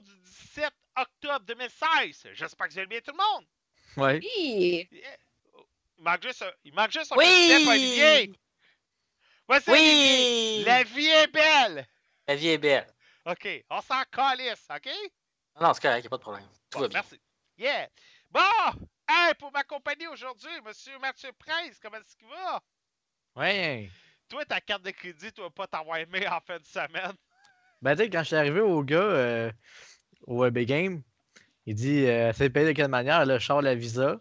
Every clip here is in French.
Du 17 octobre 2016. J'espère que vous allez bien tout le monde. Ouais. Oui! Il manque juste un, il manque juste un Oui! petit step, Olivier. Voici Olivier. Oui! La vie est belle. La vie est belle. OK, on s'en calisse, OK? Non, c'est correct, y a pas de problème. Tout Bon, va bien. merci. Yeah. Bon, hey, pour m'accompagner aujourd'hui, Monsieur Mathieu Prince, comment est-ce qu'il va? Ouais. Toi, ta carte de crédit, tu vas pas t'avoir aimé en fin de semaine. Ben, tu sais, quand je suis arrivé au gars euh, au Big Game, il dit euh, C'est payé de quelle manière? Là, je sors la visa.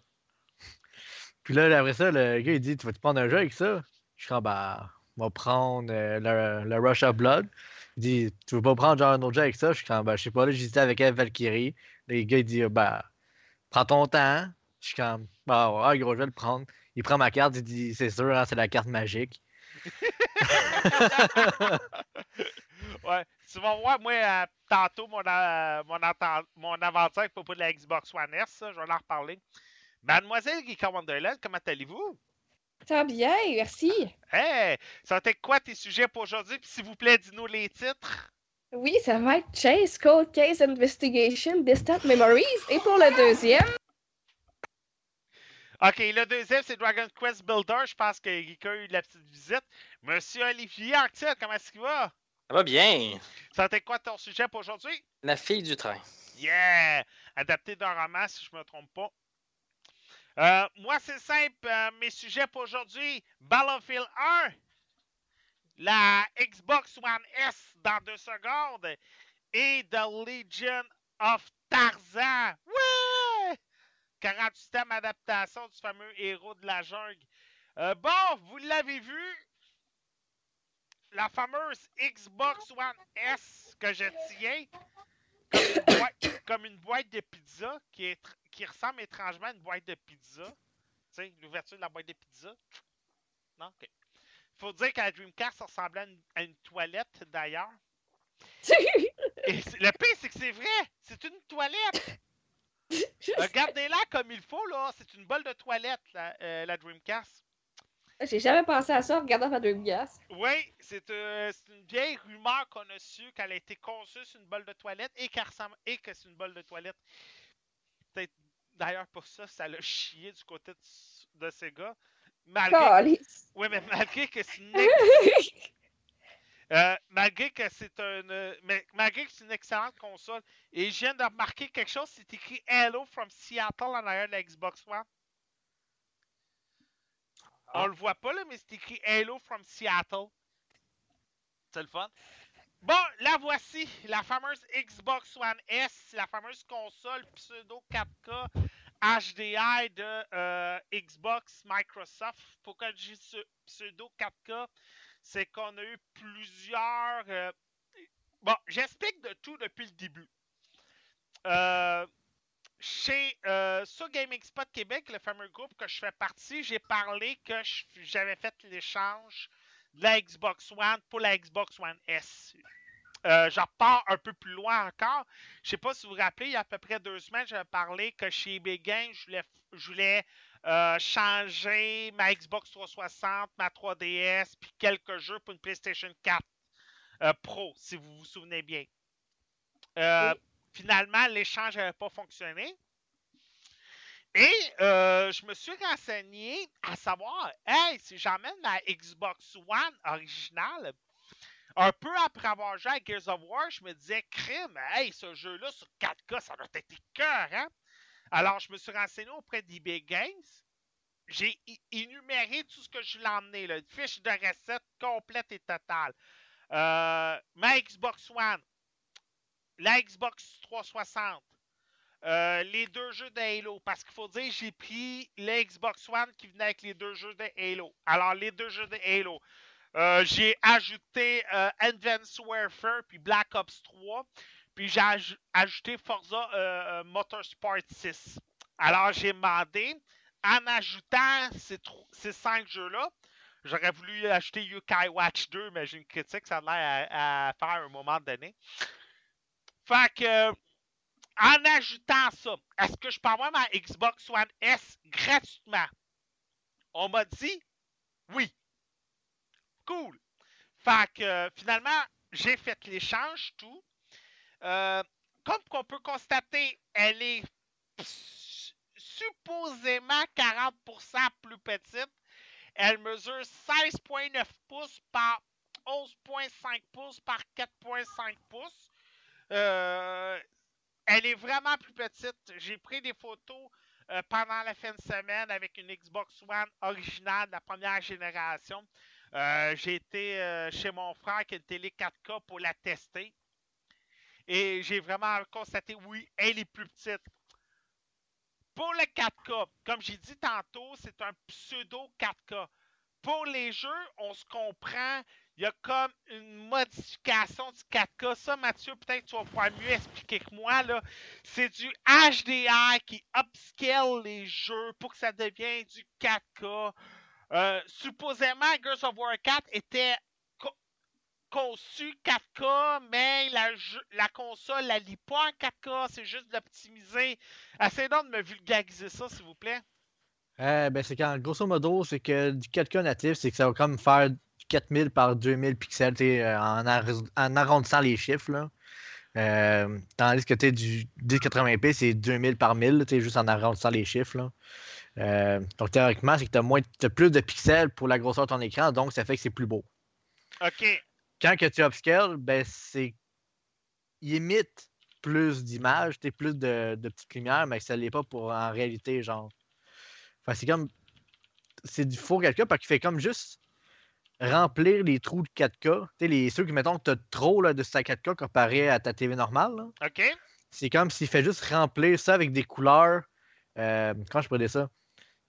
Puis là, après ça, le gars, il dit Tu vas-tu prendre un jeu avec ça? Je suis Bah, on va prendre euh, le, le Rush of Blood. Il dit Tu veux pas prendre genre un autre jeu avec ça? Je suis comme Bah, je sais pas, là, j'hésitais avec elle, Valkyrie. Le gars, il dit Bah, prends ton temps. Je suis comme Bah, ouais, gros, je vais le prendre. Il prend ma carte, il dit C'est sûr, hein, c'est la carte magique. ouais, tu vas voir, moi, euh, tantôt, mon, euh, mon, mon aventure avec propos de la Xbox One S, je vais en reparler. Mademoiselle Geeka Wonderland, comment allez-vous? Ça bien, merci. Hey, ça va être quoi tes sujets pour aujourd'hui? Puis s'il vous plaît, dis-nous les titres. Oui, ça va être Chase Cold Case Investigation Distant Memories. Et pour le deuxième, OK, le deuxième, c'est Dragon Quest Builder. Je pense que Geeka a eu de la petite visite. Monsieur Olivier Arctil, comment est-ce qu'il va? Ça va bien. Être quoi ton sujet pour aujourd'hui? La fille du train. Yeah! Adapté d'un roman, si je me trompe pas. Euh, moi, c'est simple. euh, mes sujets pour aujourd'hui, Battlefield 1, la Xbox One S dans deux secondes et The Legion of Tarzan. Ouais! 48e adaptation du fameux héros de la jungle. Euh, bon, vous l'avez vu, la fameuse Xbox One S que je tiens comme une boîte, comme une boîte de pizza qui, est, qui ressemble étrangement à une boîte de pizza. Tu sais, l'ouverture de la boîte de pizza. Non? OK. Faut dire qu'à la Dreamcast, ça ressemblait à une, à une toilette d'ailleurs. Et le pire, c'est que c'est vrai! C'est une toilette! Regardez-la comme il faut, là. C'est une bolle de toilette, la, euh, la Dreamcast. J'ai jamais pensé à ça en regardant ma Dreamcast. Oui, c'est euh, c'est une vieille rumeur qu'on a su qu'elle a été conçue sur une bolle de toilette et, qu'elle ressemble, et que c'est une bolle de toilette. Peut-être d'ailleurs pour ça, ça l'a chié du côté de, de ces gars. Malgré, ouais, mais malgré que c'est une, euh, malgré que c'est un, mais malgré que c'est une excellente console. Et je viens de remarquer quelque chose, c'est écrit Hello from Seattle en arrière de la Xbox One. On Ah. le voit pas là, mais c'est écrit Hello from Seattle. C'est le fun. Bon, la voici, la fameuse Xbox One S, la fameuse console pseudo 4K HDI de euh, Xbox Microsoft. Pourquoi je dis pseudo 4K? C'est qu'on a eu plusieurs. euh, Bon, j'explique de tout depuis le début. Euh, chez euh, sur Gaming Spot Québec, le fameux groupe que je fais partie, j'ai parlé que j'avais fait l'échange de la Xbox One pour la Xbox One S. euh, je un peu plus loin encore. Je sais pas si vous vous rappelez, il y a à peu près deux semaines, j'avais parlé que chez eBay Games, je voulais, je voulais euh, changer ma Xbox 360, ma 3DS, puis quelques jeux pour une PlayStation 4 euh, Pro, si vous vous souvenez bien. Euh, Finalement, l'échange n'avait pas fonctionné. Et euh, je me suis renseigné à savoir, hey, si j'emmène ma Xbox One originale, un peu après avoir joué à Gears of War, je me disais, crime, hey, ce jeu-là sur 4K, ça doit être cœur, hein? Alors, je me suis renseigné auprès d'eBay Games. J'ai énuméré tout ce que je voulais emmener, là, une fiche de recette complète et totale. Euh, ma Xbox One, la Xbox 360, euh, les deux jeux de Halo. Parce qu'il faut dire, j'ai pris la Xbox One qui venait avec les deux jeux de Halo. Alors, les deux jeux de Halo. Euh, j'ai ajouté euh, Advanced Warfare puis Black Ops 3. Puis j'ai aj- ajouté Forza euh, Motorsport 6. Alors, j'ai demandé, en ajoutant ces, cinq jeux-là, j'aurais voulu acheter Yokai Watch 2, mais j'ai une critique, ça a l'air à, faire un moment donné. Fait que, en ajoutant ça, est-ce que je peux avoir ma Xbox One S gratuitement? On m'a dit oui. Cool. Fait que finalement, j'ai fait l'échange, tout. Euh, comme qu'on peut constater, elle est supposément 40% plus petite. Elle mesure 16,9 pouces par 11,5 pouces par 4,5 pouces. Euh, elle est vraiment plus petite. J'ai pris des photos euh, pendant la fin de semaine avec une Xbox One originale de la première génération. Euh, J'ai été euh, chez mon frère qui a une télé 4K pour la tester. Et j'ai vraiment constaté, oui, elle est plus petite. Pour le 4K, comme j'ai dit tantôt, c'est un pseudo 4K. Pour les jeux, on se comprend. Il y a comme une modification du 4K. Ça, Mathieu, peut-être tu vas pouvoir mieux expliquer que moi. là. C'est du HDR qui upscale les jeux pour que ça devienne du 4K. Euh, supposément, Gears of War 4 était co- conçu 4K, mais la, la console la lit pas en 4K, c'est juste d'optimiser. Essayez donc de me vulgariser ça, s'il vous plaît. Euh, ben, c'est quand, grosso modo, c'est que du 4K natif, c'est que ça va comme faire 4000 par 2000 pixels euh, en, en arrondissant les chiffres. Là. Euh, tandis que t'es du 1080p, c'est 2000 par 1000, tu sais, juste en arrondissant les chiffres. Là. Euh, donc théoriquement, c'est que tu as, plus de pixels pour la grosseur de ton écran, donc ça fait que c'est plus beau. OK. Quand que tu upscale, ben c'est. Il émite plus d'images, plus de, de petites lumières, mais ça l'est pas pour en réalité, genre. Enfin, c'est comme. C'est du faux 4K parce qu'il fait comme juste remplir les trous de 4K. Tu sais, les, ceux qui, mettons, que tu as trop là, de ta 4K comparé à ta TV normale. là. OK. C'est comme s'il fait juste remplir ça avec des couleurs. Euh, comment je dire ça?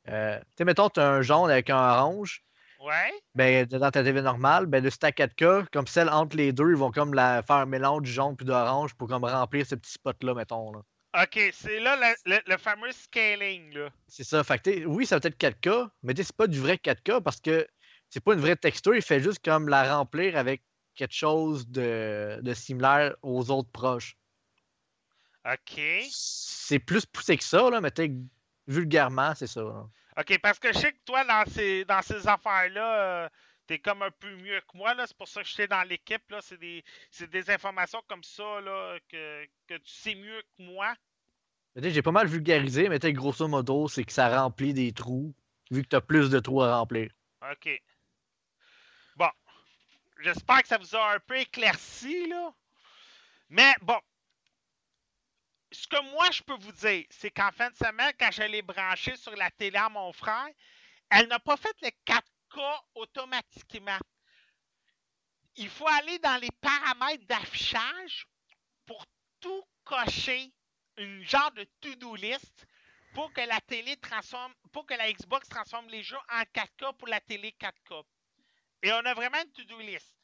Euh, tu sais, mettons, tu as un jaune avec un orange. Ouais. Ben, dans ta TV normale, ben, le stack 4K, comme celle entre les deux, ils vont comme la, faire un mélange du jaune puis d'orange pour comme remplir ce petit spot-là, mettons. Là. OK, c'est là le, le- le fameux scaling, là. C'est ça. Fait que, oui, ça va être 4K, mais c'est pas du vrai 4K parce que c'est pas une vraie texture. Il fait juste comme la remplir avec quelque chose de, de similaire aux autres proches. OK. C'est plus poussé que ça, là, mais vulgairement, c'est ça. là. OK, parce que je sais que toi, dans ces, dans ces affaires-là, euh, t'es comme un peu mieux que moi, là. C'est pour ça que j'étais dans l'équipe, là. C'est des, c'est des informations comme ça, là, que, que tu sais mieux que moi. J'ai pas mal vulgarisé, mais grosso modo, c'est que ça remplit des trous, vu que t'as plus de trous à remplir. OK. J'espère que ça vous a un peu éclairci, là. Mais bon. Ce que moi, je peux vous dire, c'est qu'en fin de semaine, quand je l'ai branché sur la télé à mon frère, elle n'a pas fait le 4K automatiquement. Il faut aller dans les paramètres d'affichage pour tout cocher, une genre de to-do list pour que la télé transforme, pour que la Xbox transforme les jeux en 4K pour la télé 4K. Et on a vraiment une to-do list.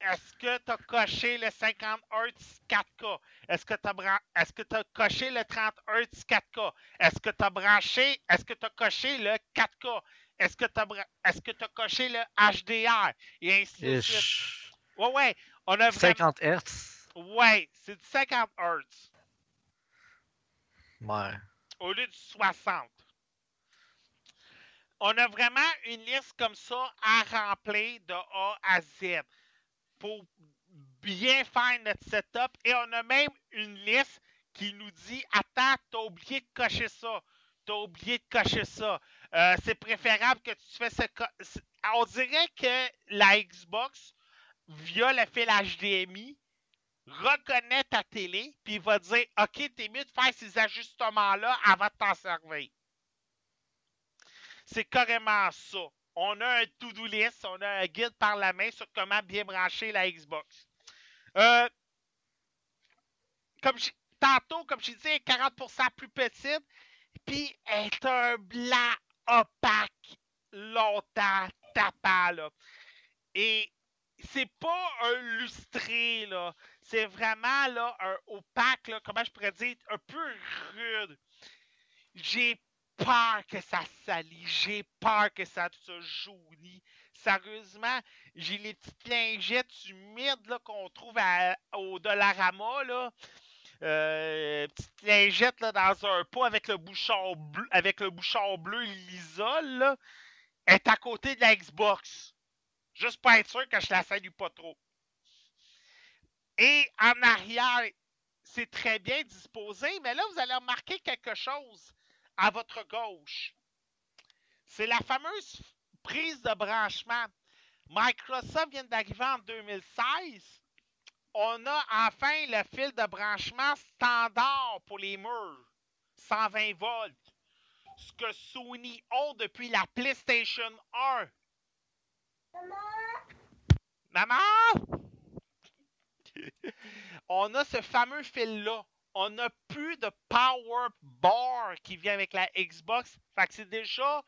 Est-ce que tu as coché le 50 Hz 4K? Est-ce que tu as, est-ce que tu as coché le 30 Hz 4K? Est-ce que tu as branché, est-ce que tu as coché le 4K? Est-ce que tu as, est-ce que as coché le HDR? Et ainsi de suite. Ouais, ouais. On a vraiment. 50 Hz. Ouais, c'est du 50 Hz Ouais. au lieu du 60. On a vraiment une liste comme ça à remplir de A à Z pour bien faire notre setup. Et on a même une liste qui nous dit Attends, t'as oublié de cocher ça. T'as oublié de cocher ça. Euh, c'est préférable que tu fais ce. On dirait que la Xbox, via le fil HDMI, reconnaît ta télé, puis va dire OK, t'es mieux de faire ces ajustements-là avant de t'en servir. C'est carrément ça. On a un to-do list, on a un guide par la main sur comment bien brancher la Xbox. Euh, comme j'ai- tantôt, comme je disais, elle est 40% plus petite, puis elle est un blanc opaque, longtemps, tapant, là. Et c'est pas un lustré, là. C'est vraiment, là, un opaque, là, comment je pourrais dire, un peu rude. J'ai peur que ça salit. J'ai peur que ça se jaunit. Sérieusement, j'ai les petites lingettes humides qu'on trouve au Dollarama. Là. Euh, petites lingettes là, dans un pot avec le bouchon bleu, avec le bleu l'isole. Est à côté de la Xbox. Juste pour être sûr que je la salue pas trop. Et en arrière, c'est très bien disposé, mais là, vous allez remarquer quelque chose à votre gauche. C'est la fameuse prise de branchement. Microsoft vient d'arriver en 2016. On a enfin le fil de branchement standard pour les murs. 120 volts. Ce que Sony ont depuis la PlayStation 1. Maman? On a ce fameux fil-là on n'a plus de power bar qui vient avec la Xbox. Fait que c'est déjà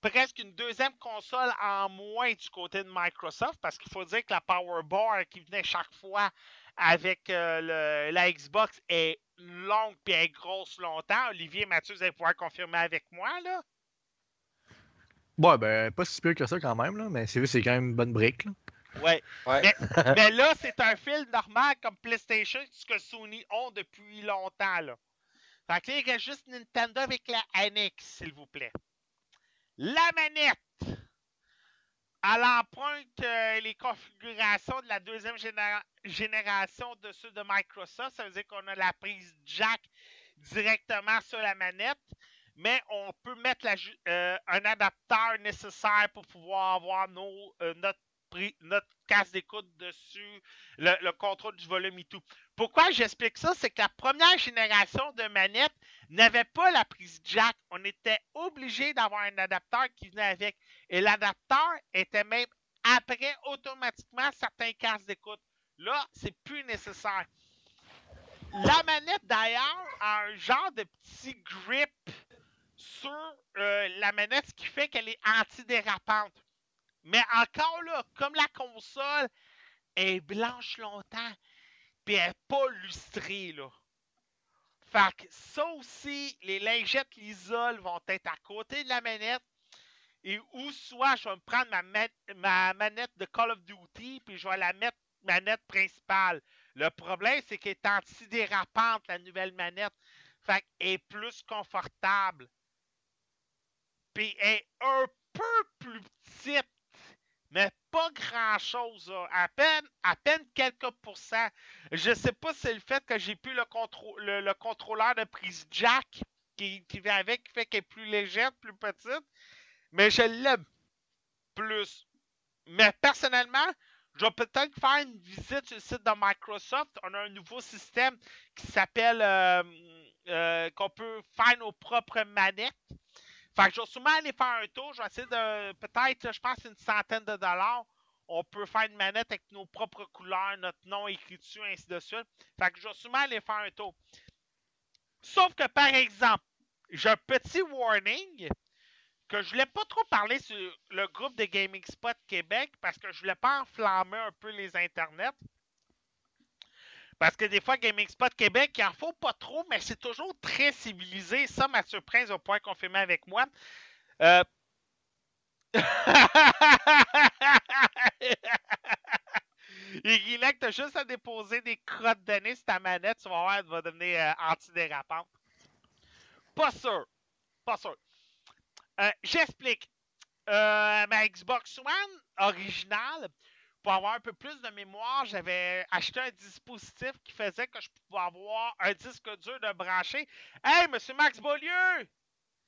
presque une deuxième console en moins du côté de Microsoft parce qu'il faut dire que la power bar qui venait chaque fois avec euh, la Xbox est longue et grosse longtemps. Olivier Mathieu, vous allez pouvoir confirmer avec moi là. Ben, pas si pire que ça quand même, là, mais c'est c'est quand même une bonne brique. Là. Ouais. Ouais. Mais, mais là, c'est un fil normal comme PlayStation, ce que Sony ont depuis longtemps. Là. Fait que là, il reste juste Nintendo avec la NX, s'il vous plaît. La manette. Elle emprunte euh, les configurations de la deuxième généra- génération de ceux de Microsoft. Ça veut dire qu'on a la prise jack directement sur la manette. Mais on peut mettre la euh, un adapteur nécessaire pour pouvoir avoir nos, euh, notre pris notre casse d'écoute dessus, le, le contrôle du volume et tout. Pourquoi j'explique ça? C'est que la première génération de manettes n'avait pas la prise jack. On était obligé d'avoir un adapteur qui venait avec. Et l'adapteur était même après automatiquement certains casques d'écoute. Là, c'est plus nécessaire. La manette d'ailleurs a un genre de petit grip sur euh, la manette, ce qui fait qu'elle est antidérapante. Mais encore là, comme la console est blanche longtemps, puis elle n'est pas lustrée, là. Fait que ça aussi, les lingettes l'isole vont être à côté de la manette. Et ou soit je vais me prendre ma, ma- ma manette de Call of Duty, puis je vais la mettre manette principale. Le problème, c'est qu'elle est antidérapante, la nouvelle manette. Fait est plus confortable. Puis elle est un peu plus petite mais pas grand-chose. À peine, à peine quelques pourcents. Je sais pas si c'est le fait que j'ai plus le, contrô- le, le contrôleur de prise jack qui, qui vient avec, qui fait qu'elle est plus légère, plus petite. Mais je l'aime plus. Mais personnellement, je vais peut-être faire une visite sur le site de Microsoft. On a un nouveau système qui s'appelle euh, euh, qu'on peut faire nos propres manettes. Fait que je vais sûrement aller faire un tour. Je vais essayer de. Peut-être, je pense, une centaine de dollars. On peut faire une manette avec nos propres couleurs, notre nom écrit dessus, ainsi de suite. Fait que je vais sûrement aller faire un tour. Sauf que, par exemple, j'ai un petit warning que je voulais pas trop parler sur le groupe de Gaming Spot Québec parce que je voulais pas enflammer un peu les internets. Parce que des fois, Gaming Spot Québec, il en faut pas trop, mais c'est toujours très civilisé. Ça, Mathieu Prince va pouvoir confirmer avec moi. Euh... Irilek, t'as juste à déposer des crottes de nez sur ta manette, tu vas voir, elle va devenir euh, antidérapante. Pas sûr. Pas sûr. Euh, J'explique. Euh, ma Xbox One originale, pour avoir un peu plus de mémoire, j'avais acheté un dispositif qui faisait que je pouvais avoir un disque dur de brancher. Hey, Monsieur Max Beaulieu!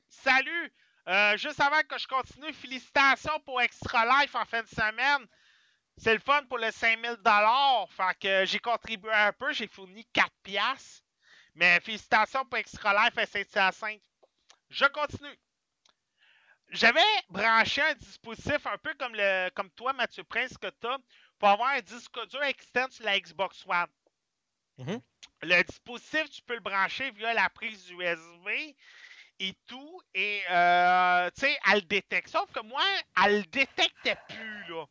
Salut! Euh, juste avant que je continue, félicitations pour Extra Life en fin de semaine. C'est le fun pour le 5000 Fait que j'ai contribué un peu, j'ai fourni 4 piastres. Mais félicitations pour Extra Life à Saint-Hyacinthe. Je continue. J'avais branché un dispositif un peu comme, le, comme toi, Mathieu Prince, que tu as, pour avoir un disque dur externe sur la Xbox One. Mhm. Le dispositif, tu peux le brancher via la prise USB et tout. Et, euh, tu sais, elle le détecte. Sauf que moi, elle le détectait plus, là.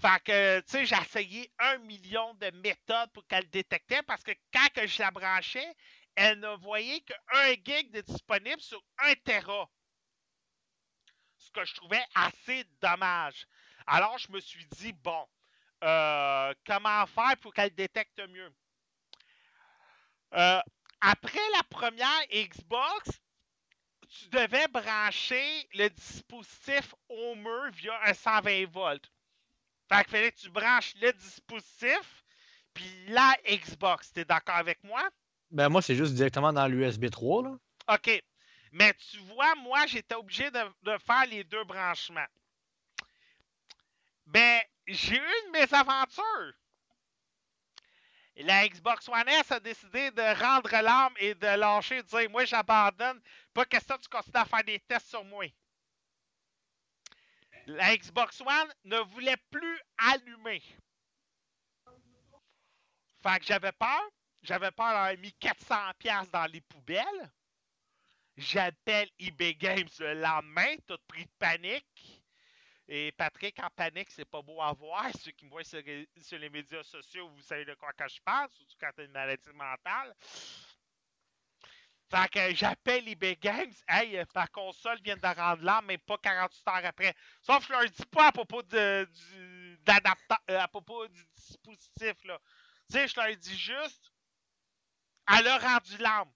Fait que, tu sais, j'ai essayé un million de méthodes pour qu'elle le détectait parce que quand que je la branchais, elle ne voyait que 1 gig de disponible sur 1 Tera. Ce que je trouvais assez dommage. Alors, je me suis dit, bon, euh, comment faire pour qu'elle détecte mieux? Euh, après la première Xbox, tu devais brancher le dispositif au mur via un 120 volts. Fait qu'il fallait que tu branches le dispositif, puis la Xbox. T'es d'accord avec moi? Ben, moi, c'est juste directement dans l'USB 3, là. OK. Mais tu vois, moi, j'étais obligé de, faire les deux branchements. Ben, j'ai eu une mésaventure. La Xbox One S a décidé de rendre l'âme et de lâcher, de dire Moi, j'abandonne. Pas question que tu continues à faire des tests sur moi. La Xbox One ne voulait plus allumer. Fait que j'avais peur. J'avais peur d'avoir mis 400$ dans les poubelles. J'appelle eBay Games le lendemain, tout pris de panique. Et Patrick, en panique, c'est pas beau à voir. Ceux qui me voient sur, les médias sociaux, vous savez de quoi je parle, surtout quand t'as une maladie mentale. Fait que j'appelle eBay Games. Hey, ta console vient de rendre l'âme, mais pas 48 heures après. Sauf que je leur dis pas à propos de, du, euh, à propos du dispositif, là. Tu sais, je leur dis juste, elle a rendu l'âme.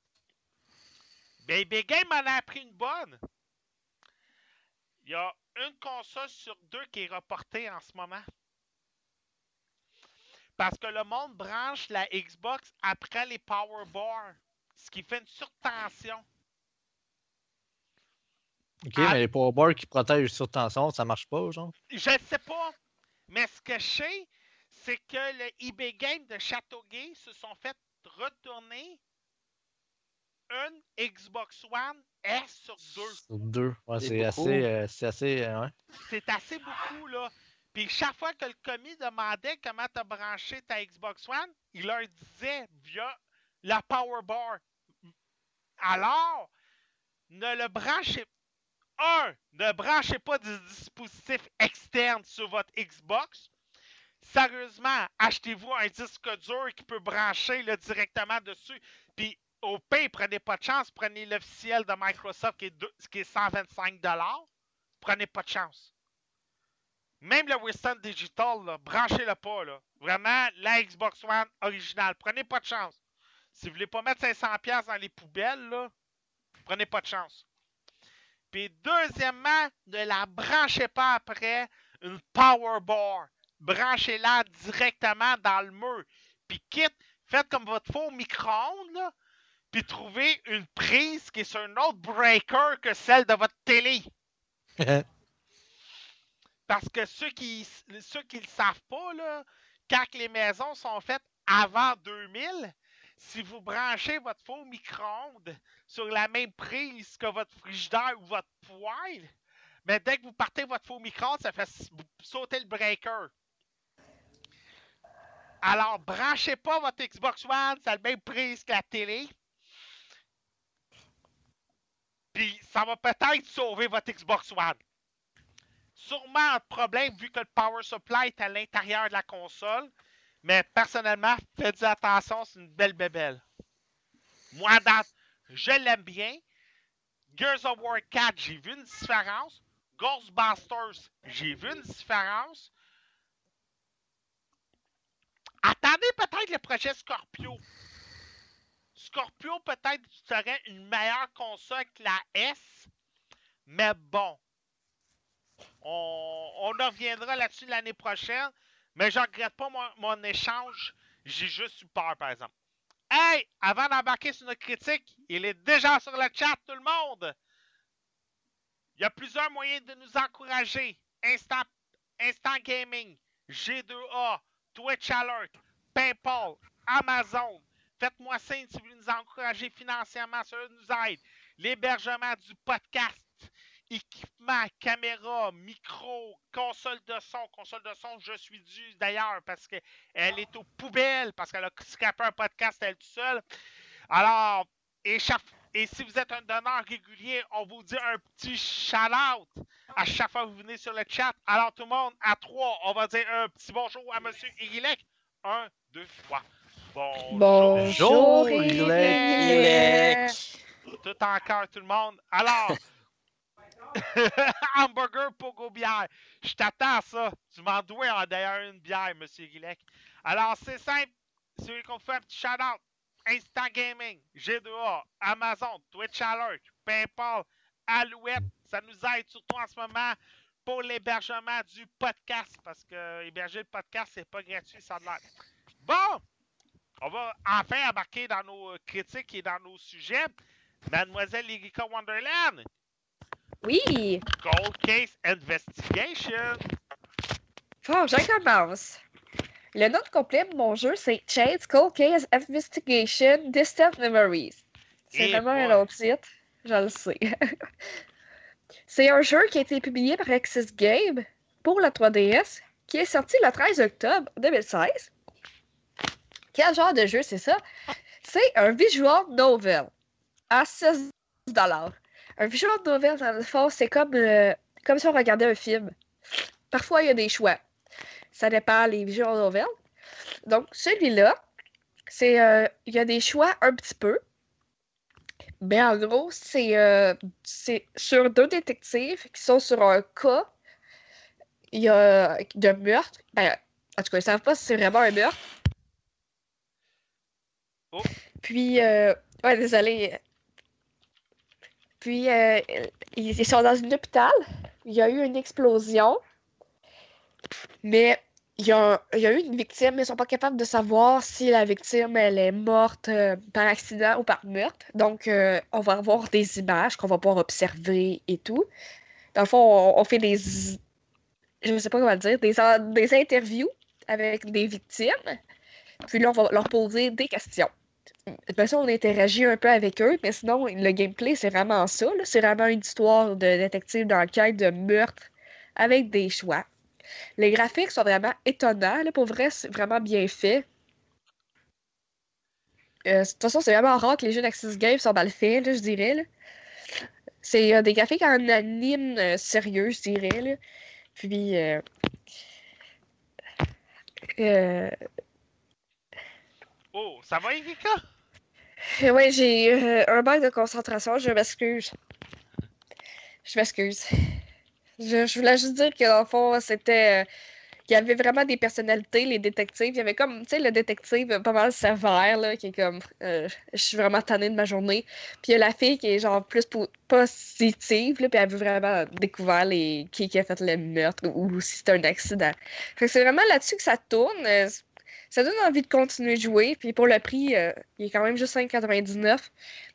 EBay Games m'en a appris une bonne. Il y a une console sur deux qui est reportée en ce moment. Parce que le monde branche la Xbox après les power bars. Ce qui fait une surtension. Ok, mais les powerboards qui protègent sur tension, ça marche pas, genre? Je ne sais pas. Mais ce que je sais, c'est que le eBay Game de Châteauguay se sont fait retourner une Xbox One S sur deux. Sur deux. Ouais, C'est assez. euh, c'est assez. euh, ouais. C'est assez beaucoup, là. Puis chaque fois que le commis demandait comment tu as branché ta Xbox One, il leur disait via la Power Bar. Alors, ne le branchez un, ne branchez pas du dispositif externe sur votre Xbox. Sérieusement, achetez-vous un disque dur qui peut brancher là, directement dessus. Puis au pire, prenez pas de chance, prenez l'officiel de Microsoft qui est, deux- qui est 125 Prenez pas de chance. Même le Western Digital, branchez-le pas. Là. Vraiment, la Xbox One originale. Prenez pas de chance. Si vous voulez pas mettre 500$ dans les poubelles, là, prenez pas de chance. Puis deuxièmement, ne la branchez pas après une power bar. Branchez-la directement dans le mur. Puis quitte, faites comme votre faux micro-ondes, puis trouvez une prise qui est sur un autre breaker que celle de votre télé. Parce que ceux qui ceux qui le savent pas, là, quand les maisons sont faites avant 2000, si vous branchez votre faux micro-ondes sur la même prise que votre frigidaire ou votre poêle, mais dès que vous partez votre faux micro-ondes, ça fait sauter le breaker. Alors, branchez pas votre Xbox One, c'est la même prise que la télé. Puis, ça va peut-être sauver votre Xbox One. Sûrement un problème vu que le power supply est à l'intérieur de la console. Mais personnellement, faites attention, c'est une belle bébelle. Moi, dans, je l'aime bien. Gears of War 4, j'ai vu une différence. Ghostbusters, j'ai vu une différence. peut-être le projet Scorpio. Scorpio, peut-être, serait une meilleure console que la S. Mais bon. On, en reviendra là-dessus l'année prochaine. Mais je regrette pas mon, échange. J'ai juste eu peur, par exemple. Hey! Avant d'embarquer sur notre critique, il est déjà sur le chat, tout le monde! Il y a plusieurs moyens de nous encourager. Instant Gaming, G2A, Twitch Alert, PayPal, Amazon. Faites-moi signe si vous voulez nous encourager financièrement, ça nous aide. L'hébergement du podcast, équipement, caméra, micro, console de son. Console de son, je suis dû d'ailleurs parce qu'elle est aux poubelles, parce qu'elle a scrapé un podcast elle toute seule. Alors, et si vous êtes un donneur régulier, on vous dit un petit shout-out à chaque fois que vous venez sur le chat. Alors, tout le monde, à trois, on va dire un petit bonjour à Monsieur Irilek. Un, deux, trois. Bonjour. Bonjour. Ilek. Tout en cœur, tout le monde. Alors, hamburger pogo bière. Je t'attends à ça. Tu m'en dois en d'ailleurs une bière, Monsieur Guilec. Alors, c'est simple. Celui qu'on fait un petit shout-out. Instant Gaming, G2A, Amazon, Twitch Alert, PayPal, Alouette. Ça nous aide surtout en ce moment pour l'hébergement du podcast. Parce que héberger le podcast, c'est pas gratuit, ça a l'air. Bon! On va enfin embarquer dans nos critiques et dans nos sujets. Mademoiselle Erika Wonderland, Oui, Cold Case Investigation. fort, je commence. Le nom complet de mon jeu, c'est Chase Cold Case Investigation Distant Memories. C'est vraiment un long titre, je le sais. c'est un jeu qui a été publié par Axis Game pour la 3DS, qui est sorti le 13 octobre 2016. Quel genre de jeu c'est ça? C'est un visual novel à 16 Un visual novel, dans le fond, c'est comme, euh, comme si on regardait un film. Parfois, il y a des choix. Ça dépend les visual novels. Donc, celui-là, c'est euh, il y a des choix un petit peu. Mais en gros, c'est euh, sur deux détectives qui sont sur un cas il y a, de meurtre. Ben, en tout cas, ils savent pas si c'est vraiment un meurtre. Oh. Puis, euh, ouais, désolé. Puis, euh, ils sont dans un hôpital. Il y a eu une explosion. Mais il y a, eu une victime, mais ils sont pas capables de savoir si la victime elle est morte euh, par accident ou par meurtre. Donc, euh, on va avoir des images qu'on va pouvoir observer et tout. Dans le fond, on, fait des. Je ne sais pas comment dire, des, des interviews avec des victimes. Puis là, on va leur poser des questions. De toute façon, on interagit un peu avec eux, mais sinon, le gameplay, c'est vraiment ça. C'est vraiment une histoire de détective d'enquête de meurtre avec des choix. Les graphiques sont vraiment étonnants. Là, pour vrai, c'est vraiment bien fait. Euh, de toute façon, c'est vraiment rare que les jeux d'Axis Games sont mal faits, je dirais. C'est euh, des graphiques en anime euh, sérieux, je dirais. Puis, Oh, ça va, Erika? ouais, j'ai euh, un manque de concentration, je m'excuse. Je m'excuse. Je, voulais juste dire que dans fond, c'était. euh, il y avait vraiment des personnalités, les détectives. Il y avait comme, tu sais, le détective pas mal sévère, là, qui est comme, euh, je suis vraiment tannée de ma journée. Puis il y a la fille qui est genre plus po- positive, là, puis elle veut vraiment découvrir les, qui, qui a fait le meurtre ou si c'est un accident. Fait que c'est vraiment là-dessus que ça tourne. Ça donne envie de continuer de jouer. Puis pour le prix, euh, il est quand même juste 5,99.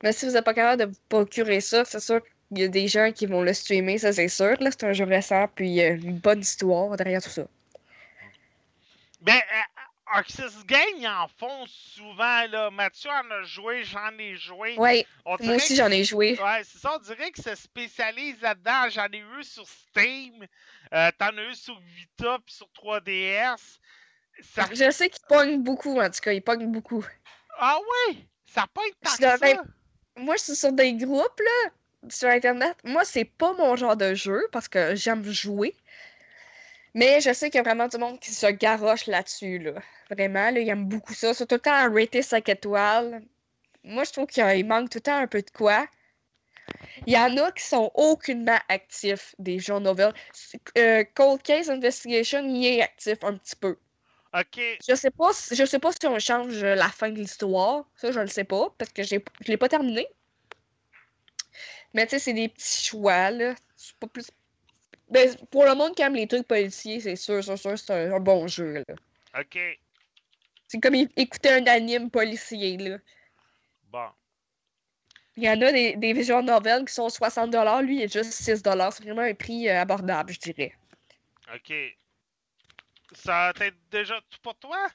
Mais si vous n'êtes pas capable de vous procurer ça, c'est sûr qu'il y a des gens qui vont le streamer, ça c'est sûr. Là, c'est un jeu récent, puis il y a une bonne histoire derrière tout ça. Ben, euh, Game, ils en font souvent, là. Mathieu en a joué, j'en ai joué. On moi aussi j'en ai joué. Ouais, c'est ça, on dirait que se spécialise là-dedans. J'en ai eu sur Steam, euh, t'en as eu sur Vita puis sur 3DS. Ça... Je sais qu'il pogne beaucoup, en tout cas, il pogne beaucoup. Ah oui! Ça été tant que ça. Moi, je suis sur des groupes, là, sur Internet. Moi, c'est pas mon genre de jeu, parce que j'aime jouer. Mais je sais qu'il y a vraiment du monde qui se garoche là-dessus, là. Vraiment, là, ils aiment beaucoup ça. C'est tout le temps raté 5 étoiles. Moi, je trouve qu'il y manque tout le temps un peu de quoi. Il y en a qui sont aucunement actifs des jeux nouvelles. Euh, Cold Case Investigation, il est actif un petit peu. Ok. Je sais pas si, je sais pas si on change la fin de l'histoire. Ça, je le sais pas, parce que j'ai, je l'ai pas terminé. Mais tu sais, c'est des petits choix, là. C'est pas plus. Ben, pour le monde qui aime les trucs policiers, c'est sûr, sûr, sûr, c'est un, un bon jeu, là. Ok. C'est comme écouter un anime policier, là. Bon. Il y en a des, des visual novels qui sont 60$, lui, il est juste 6$. C'est vraiment un prix euh, abordable, je dirais. Ok. Ça t'est déjà tout pour toi?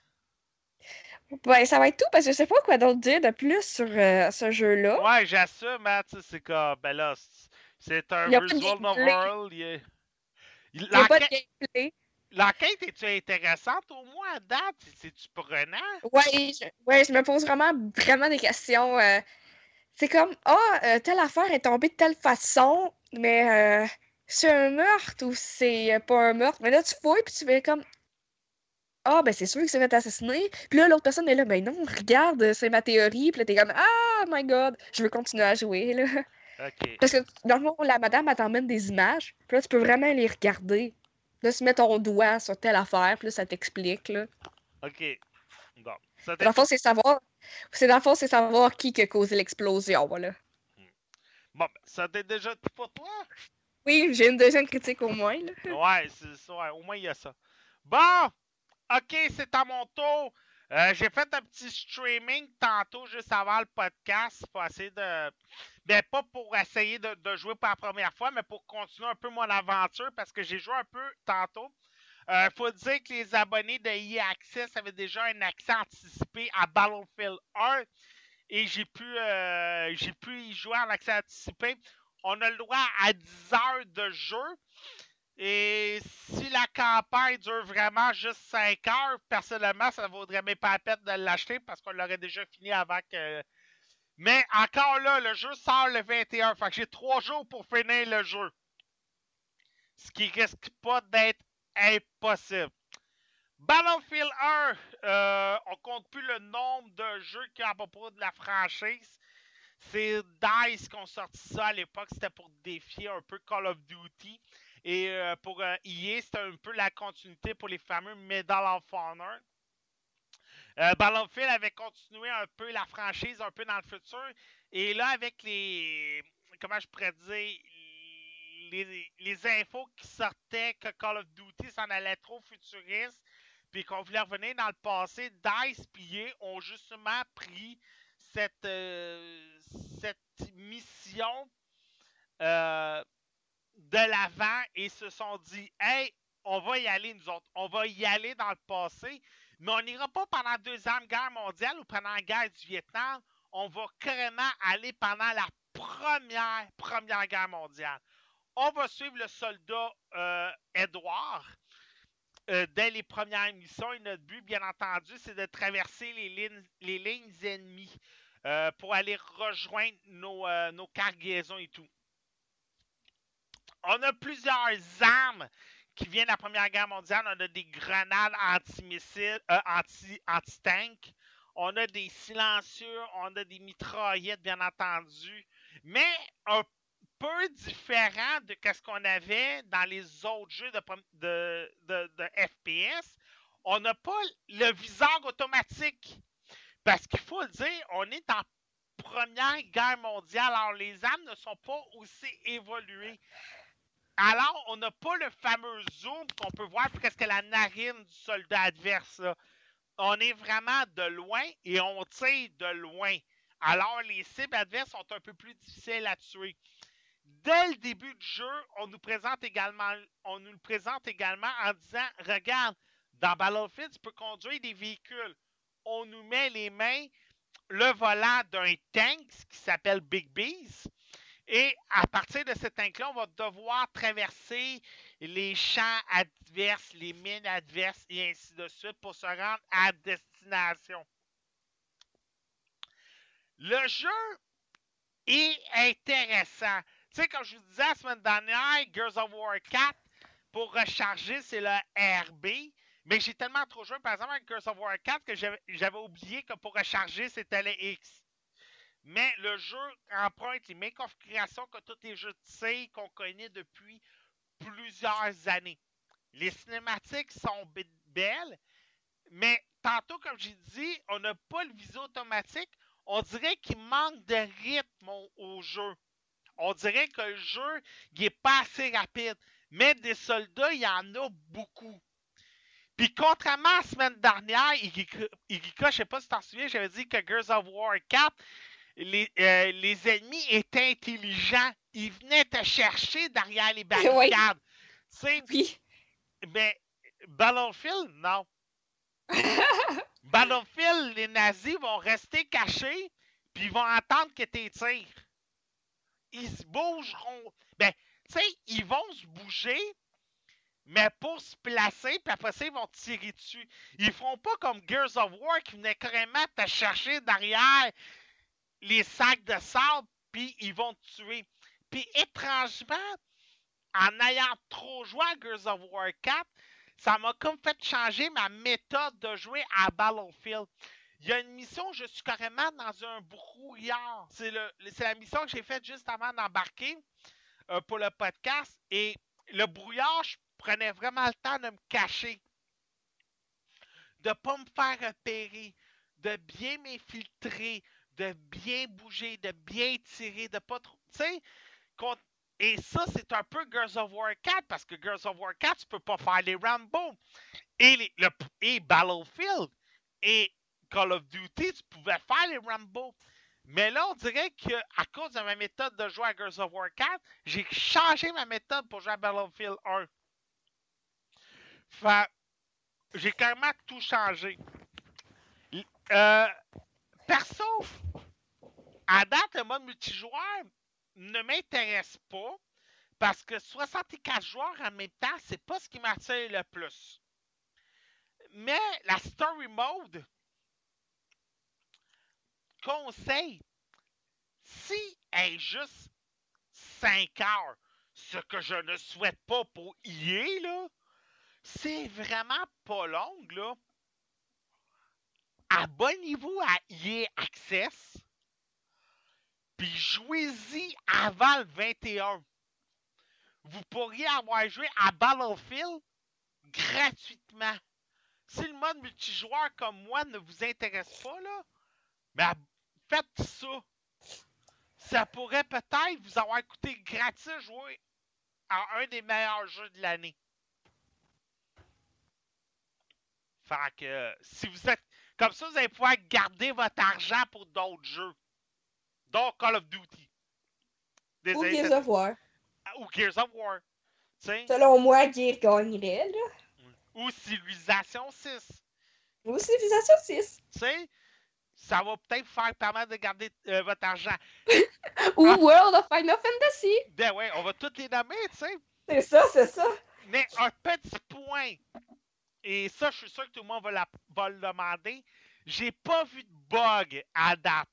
Ben, ça va être tout parce que je sais pas quoi d'autre dire de plus sur euh, ce jeu-là. Ouais, j'assume, hein, tu sais, c'est comme, ben là, c'est- un Il y a pas de visual novel. il n'y a pas de gameplay. l'enquête, est-tu intéressante au moins à date? C'est-tu prenant? Ouais, je, ouais, je me pose vraiment, vraiment des questions. euh, c'est comme, ah, euh, telle affaire est tombée de telle façon, mais euh, c'est un meurtre ou c'est pas un meurtre. Mais là, tu fouilles puis tu fais comme, ah, ben c'est sûr qu'il s'est fait assassiner. Puis là, l'autre personne est là, ben non, regarde, c'est ma théorie. Puis là, t'es comme, ah, my god, je veux continuer à jouer, là. Ok. Parce que, dans le fond, la madame, elle t'emmène des images. Puis là, tu peux vraiment les regarder. Là, tu mets ton doigt sur telle affaire, puis là, ça t'explique, là. Ok. Bon. Ça Dans le fond, c'est savoir. C'est dans le fond, c'est savoir qui a causé l'explosion, voilà. Bon, ben, ça t'est déjà tout pour toi? Oui, j'ai une deuxième critique au moins, là. Ouais, c'est ça. ouais, au moins, il y a ça. Bon! Ok, c'est à mon tour. Euh, J'ai fait un petit streaming tantôt, juste avant le podcast, pour essayer de. Ben, pas pour essayer de, jouer pour la première fois, mais pour continuer un peu mon aventure, parce que j'ai joué un peu tantôt. Euh, faut dire que les abonnés de EA Access avaient déjà un accès anticipé à Battlefield 1 et j'ai pu, euh, j'ai pu y jouer en accès anticipé. On a le droit à 10 heures de jeu. Et si la campagne dure vraiment juste 5 heures, personnellement, ça vaudrait même pas la peine de l'acheter parce qu'on l'aurait déjà fini avant que. Mais encore là, le jeu sort le 21. Fait que j'ai 3 jours pour finir le jeu. Ce qui risque pas d'être impossible. Battlefield 1, euh, on compte plus le nombre de jeux qu'il y a à propos de la franchise. C'est DICE qui ont sorti ça à l'époque, c'était pour défier un peu Call of Duty. Et euh, pour euh, EA, c'était un peu la continuité pour les fameux Medal of Honor. Euh, Battlefield avait continué un peu la franchise un peu dans le futur. Et là, avec les. Comment je pourrais dire Les, infos qui sortaient que Call of Duty s'en allait trop futuriste, puis qu'on voulait revenir dans le passé, DICE et ont justement pris cette, euh, cette mission de l'avant et se sont dit Hey, on va y aller, nous autres. On va y aller dans le passé, mais on n'ira pas pendant la Deuxième Guerre mondiale ou pendant la guerre du Vietnam. On va carrément aller pendant la première, guerre mondiale. On va suivre le soldat euh, Edward euh, dès les premières missions. Et notre but, bien entendu, c'est de traverser les lignes, ennemies euh, pour aller rejoindre nos, euh, nos cargaisons et tout. On a plusieurs armes qui viennent de la Première Guerre mondiale. On a des grenades anti-missiles, euh, anti, anti-tank. On a des silencieux, on a des mitraillettes, bien entendu. Mais un peu différent de ce qu'on avait dans les autres jeux de, de FPS. On n'a pas le viseur automatique. Parce qu'il faut le dire, on est en Première Guerre mondiale. Alors, les armes ne sont pas aussi évoluées. Alors, on n'a pas le fameux zoom qu'on peut voir presque la narine du soldat adverse. On est vraiment de loin et on tire de loin. Alors, les cibles adverses sont un peu plus difficiles à tuer. Dès le début du jeu, on nous présente également, on nous le présente également en disant Regarde, dans Battlefield, tu peux conduire des véhicules. On nous met les mains le volant d'un tank qui s'appelle Big Bees. Et à partir de ce tank-là, on va devoir traverser les champs adverses, les mines adverses et ainsi de suite pour se rendre à destination. Le jeu est intéressant. Tu sais, comme je vous disais la semaine dernière, Gears of War 4, pour recharger, c'est le RB. Mais j'ai tellement trop joué, par exemple, avec Gears of War 4, que j'avais oublié que pour recharger, c'était le X. Mais le jeu emprunte les mêmes configurations que tous les jeux de tir qu'on connaît depuis plusieurs années. Les cinématiques sont belles, mais tantôt, comme j'ai dit, on n'a pas le visée automatique. On dirait qu'il manque de rythme au, jeu. On dirait que le jeu, il est pas assez rapide. Mais des soldats, il y en a beaucoup. Puis contrairement à la semaine dernière, Irika, je sais pas si tu t'en souviens, j'avais dit que Gears of War 4, les, euh, les ennemis étaient intelligents. Ils venaient te chercher derrière les barricades. Oui. mais Battlefield, non. Battlefield, les nazis vont rester cachés, puis ils vont attendre que tu tires. Ils se bougeront. Ben, tu sais, ils vont se bouger, mais pour se placer, puis après ça, ils vont tirer dessus. Ils feront pas comme Gears of War qui venait carrément te chercher derrière les sacs de sable, puis ils vont te tuer. Puis étrangement, en ayant trop joué à Gears of War 4, ça m'a comme fait changer ma méthode de jouer à Battlefield. Il y a une mission où je suis carrément dans un brouillard. C'est la mission que j'ai faite juste avant d'embarquer euh, pour le podcast. Et le brouillard, je prenais vraiment le temps de me cacher. De ne pas me faire repérer. De bien m'infiltrer. De bien bouger. De bien tirer. De pas trop. Tu sais, et ça, c'est un peu Gears of War 4 parce que Gears of War 4, tu peux pas faire les Rambo. Et, le, et Battlefield et Call of Duty, tu pouvais faire les Rambo. Mais là, on dirait que à cause de ma méthode de jouer à Gears of War 4, j'ai changé ma méthode pour jouer à Battlefield 1. Fait, j'ai carrément tout changé. Euh, perso, à date, le mode multijoueur ne m'intéresse pas parce que 64 joueurs en même temps, c'est pas ce qui m'attire le plus. Mais la story mode, conseil, si elle est juste 5 heures, ce que je ne souhaite pas pour EA, là, c'est vraiment pas long, là. Abonnez-vous à EA Access, puis jouez-y avant le 21. Vous pourriez avoir joué à Battlefield gratuitement. Si le mode multijoueur comme moi ne vous intéresse pas, là, ben, faites ça. Ça pourrait peut-être vous avoir coûté gratuit jouer à un des meilleurs jeux de l'année. Fait que si vous êtes comme ça, vous allez pouvoir garder votre argent pour d'autres jeux. Donc Call of Duty. Des Ou Gears of War. ou Gears of War. Selon moi, Gears gagnerait, là. Ou Civilisation 6. Ou Civilization 6. Tu sais, ça va peut-être faire permettre de garder euh, votre argent. Ou Ah. World of Final Fantasy. Ben ouais, on va toutes les nommer, tu sais. C'est ça, c'est ça. Mais un petit point, et ça, je suis sûr que tout le monde va, la- va le demander. J'ai pas vu de bug à date.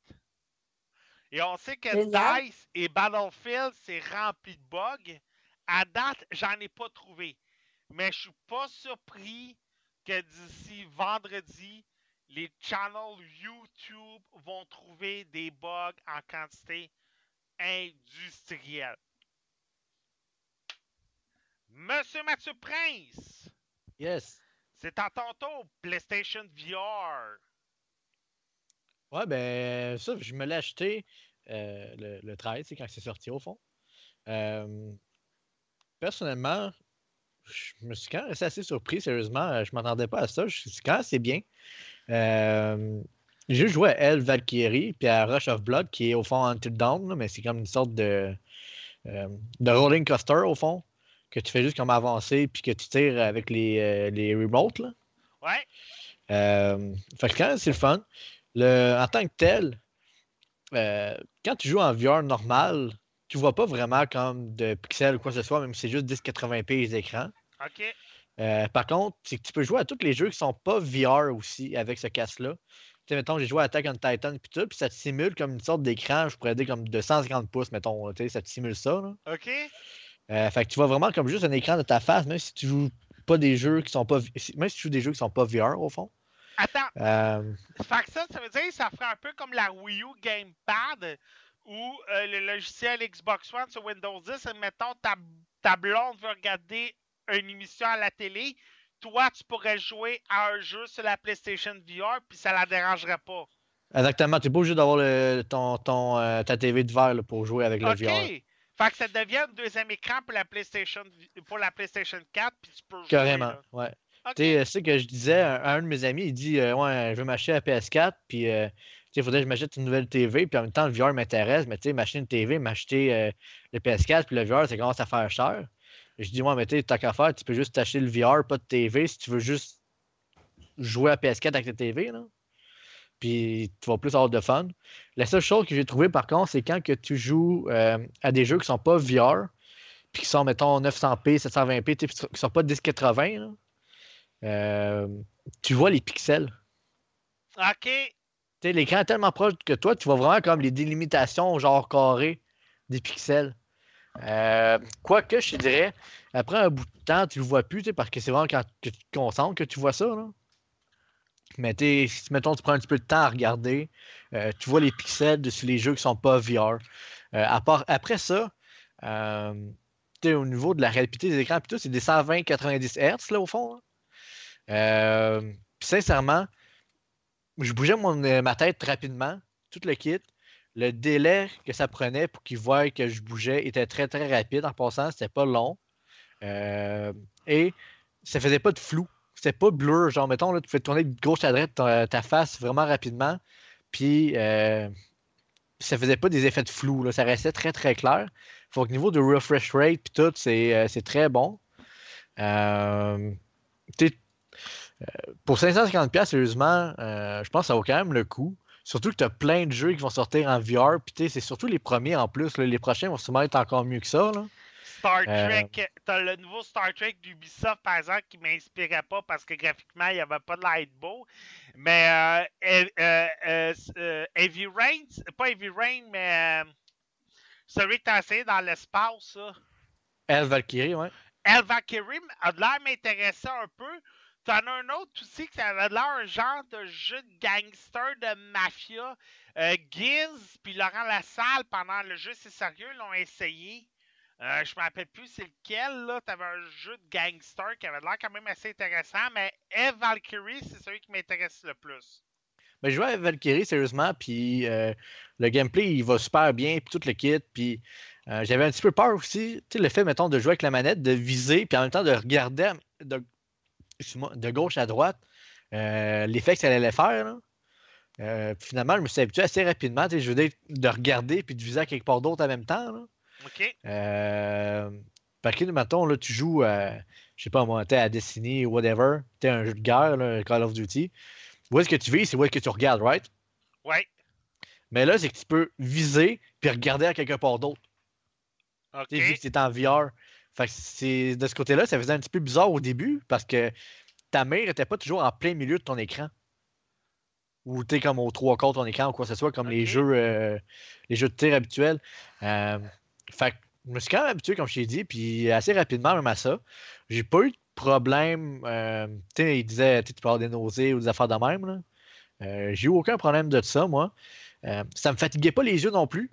Et on sait que. DICE et Battlefield, c'est rempli de bugs. À date, j'en ai pas trouvé. Mais je suis pas surpris que d'ici vendredi, les channels YouTube vont trouver des bugs en quantité industrielle. Monsieur Mathieu Prince, Yes. C'est à ton tour, PlayStation VR. Ouais, ben, ça, je me l'ai acheté euh, le, le 13, c'est quand c'est sorti au fond. Euh, personnellement, je me suis quand même assez surpris, sérieusement. euh, Je m'attendais pas à ça. Je suis quand même bien. Euh, j'ai joué à Elle Valkyrie, puis à Rush of Blood, qui est au fond Until Dawn, là, mais c'est comme une sorte de, de rolling coaster au fond, que tu fais juste comme avancer, puis que tu tires avec les, euh, les remotes. Là. Ouais, Euh, fait que quand même, c'est le fun. Le, en tant que tel, euh, quand tu joues en VR normal, tu vois pas vraiment comme de pixels ou quoi que ce soit, même si c'est juste 1080p d'écran. ok. Euh, par contre, c'est que tu peux jouer à tous les jeux qui sont pas VR aussi avec ce casque-là. Tu sais, mettons, j'ai joué à Attack on Titan puis tout, puis ça te simule comme une sorte d'écran, je pourrais dire comme de 150 pouces, mettons, tu sais, ça te simule ça. là. OK. Euh, fait que tu vois vraiment comme juste un écran de ta face, même si tu joues pas des jeux qui sont pas même si tu joues des jeux qui sont pas VR au fond. Attends, Euh, fait que ça, ça veut dire que ça ferait un peu comme la Wii U Gamepad ou euh, le logiciel Xbox One sur Windows 10. Mettons, ta, ta blonde veut regarder une émission à la télé, toi, tu pourrais jouer à un jeu sur la PlayStation VR, puis ça la dérangerait pas. Exactement. Tu n'es pas obligé d'avoir ton, ton, euh, ta TV de verre là, pour jouer avec le OK. VR. Fait que ça devient un deuxième écran pour la PlayStation, pour la PlayStation 4, puis tu peux. Carrément. Ouais. OK. Tu sais, c'est ce que je disais à un de mes amis, il dit euh, Ouais, je veux m'acheter la PS4, puis euh, il faudrait que je m'achète une nouvelle TV, puis en même temps, le VR m'intéresse, mais tu sais, m'acheter une TV, m'acheter euh, le PS4, puis le VR, ça commence à faire cher. Je dis, ouais, mais tu sais, tant qu'à faire, tu peux juste t'acheter le VR, pas de TV, si tu veux juste jouer à PS4 avec la TV, là. Puis tu vas plus avoir de fun. La seule chose que j'ai trouvé, par contre, c'est quand que tu joues euh, à des jeux qui sont pas VR, puis qui sont, mettons, 900p, 720p, tu sais, qui sont pas 1080, là. Euh, tu vois les pixels. OK. L'écran est tellement proche que toi, tu vois vraiment comme les délimitations genre carré des pixels. Euh, Quoique, je te dirais, après un bout de temps, tu le vois plus, tu sais, parce que c'est vraiment quand tu te concentres que tu vois ça. Là. Mais si mettons, tu prends un petit peu de temps à regarder, euh, tu vois les pixels de sur les jeux qui sont pas VR. Euh, après ça, euh, au niveau de la rapidité des écrans, c'est des 120-90 Hz là, au fond. là. Euh, sincèrement, je bougeais mon, ma tête rapidement, tout le kit. Le délai que ça prenait pour qu'il voie que je bougeais était très très rapide en passant, c'était pas long. Et ça faisait pas de flou. C'était pas blur, genre mettons, là, tu fais tourner de gauche à droite ta, face vraiment rapidement. Puis euh, ça faisait pas des effets de flou, là, ça restait très très clair. Faut qu'au niveau de refresh rate puis tout, c'est euh, c'est très bon. Euh, euh, pour 550$, sérieusement, je pense que ça vaut quand même le coup. Surtout que tu as plein de jeux qui vont sortir en VR. Puis c'est surtout les premiers en plus. là. Les prochains vont sûrement être encore mieux que ça. Là. Star Euh, Trek, t'as le nouveau Star Trek d'Ubisoft, par exemple, qui m'inspirait pas parce que graphiquement, il n'y avait pas de light beau. Mais euh, Heavy- euh, euh, Heavy Rain, pas Heavy Rain, mais celui que t'as essayé dans l'espace, ça. El Valkyrie, ouais. El Valkyrie a de l'air m'intéresser un peu. T'en as un autre aussi qui avait l'air un genre de jeu de gangster de mafia. Euh, Giz puis Laurent Lassalle, pendant le jeu C'est sérieux, l'ont essayé. Euh, je me rappelle plus c'est lequel, là. T'avais un jeu de gangster qui avait l'air quand même assez intéressant, mais Eve Valkyrie, c'est celui qui m'intéresse le plus. Mais je jouais à Valkyrie, sérieusement, puis euh, le gameplay, il va super bien, puis tout le kit, puis euh, j'avais un petit peu peur aussi, tu sais, le fait, mettons, de jouer avec la manette, de viser, puis en même temps de regarder de, gauche à droite euh, l'effet que ça allait faire, finalement, je me suis habitué assez rapidement, je veux dire, de regarder puis de viser à quelque part d'autre en même temps, là. OK? Euh, parce que, mettons, là, tu joues à, je sais pas moi, t'es à Destiny ou whatever, t'es un jeu de guerre, là, Call of Duty. Où est-ce que tu vis, c'est où est-ce que tu regardes, right? Ouais. Mais là, c'est que tu peux viser puis regarder à quelque part d'autre. OK. Tu vu que c'est en VR. Fait que c'est de ce côté-là, ça faisait un petit peu bizarre au début parce que ta mère était pas toujours en plein milieu de ton écran. Ou tu comme aux trois quarts de ton écran ou quoi que ce soit, comme les jeux euh, les jeux de tir habituels. Euh, fait que je me suis quand même habitué, comme je t'ai dit, puis assez rapidement même à ça. J'ai pas eu de problème. euh, tu sais, il disait tu des nausées ou des affaires de même. Euh, J'ai eu aucun problème de ça, moi. Euh, ça me fatiguait pas les yeux non plus.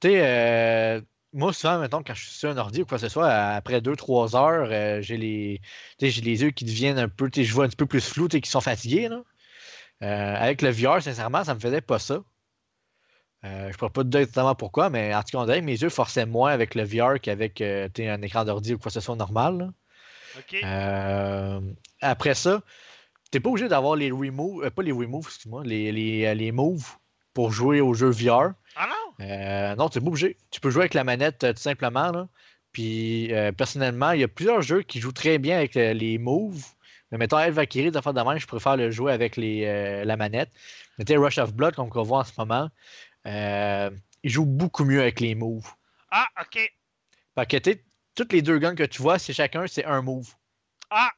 Tu euh, moi, souvent, mettons, quand je suis sur un ordi ou quoi que ce soit, après 2-3 heures, euh, j'ai les, j'ai les yeux qui deviennent un peu, je vois un peu plus flou, qui sont fatigués. Là. Avec le VR, sincèrement, ça me faisait pas ça. Euh, je ne pourrais pas te dire exactement pourquoi, mais en tout cas, on dirait que mes yeux forçaient moins avec le VR qu'avec euh, tu un écran d'ordi ou quoi que ce soit normal. Euh, après ça, t'es pas obligé d'avoir les remove, euh, pas les remove, excuse-moi, les, les, les moves pour jouer au jeu VR. Ah non? Non, t'es pas obligé. Tu peux jouer avec la manette tout simplement. Là. Puis personnellement, il y a plusieurs jeux qui jouent très bien avec les moves. Mais mettons, El Valkyrie, de même, je préfère le jouer avec les, la manette. Tu sais, Rush of Blood, comme on voit en ce moment, euh, il joue beaucoup mieux avec les moves. Ah, OK. Fait que tu toutes les deux guns que tu vois, c'est chacun, c'est un move. Ah,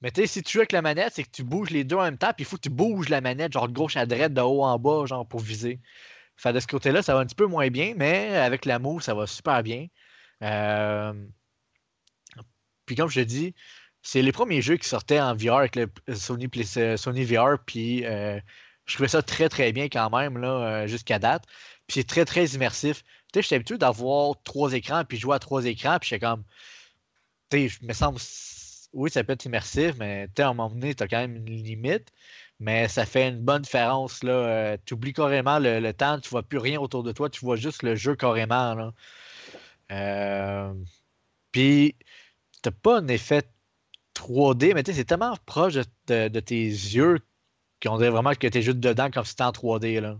Mais tu sais, si tu joues avec la manette, c'est que tu bouges les deux en même temps, puis il faut que tu bouges la manette, genre de gauche à droite, de haut en bas, genre pour viser. Fait de ce côté-là, ça va un petit peu moins bien, mais avec la move, ça va super bien. Euh, Puis comme je te dis, c'est les premiers jeux qui sortaient en VR avec le Sony, Play- Sony VR, puis euh, je trouvais ça très très bien quand même, là, euh, jusqu'à date. Puis c'est très très immersif. Tu sais, j'étais habitué d'avoir trois écrans, puis jouer à trois écrans, puis j'étais comme. Tu sais, je me semble oui, ça peut être immersif, mais tu sais, à un moment donné, tu as quand même une limite. Mais ça fait une bonne différence. Là. tu oublies carrément le, le temps, tu vois plus rien autour de toi, tu vois juste le jeu carrément. Là. Euh, Puis, t'as pas un effet 3D, mais tu sais, c'est tellement proche de, de- de tes yeux qu'on dirait vraiment que tu es juste dedans comme si c'était en 3D. Là.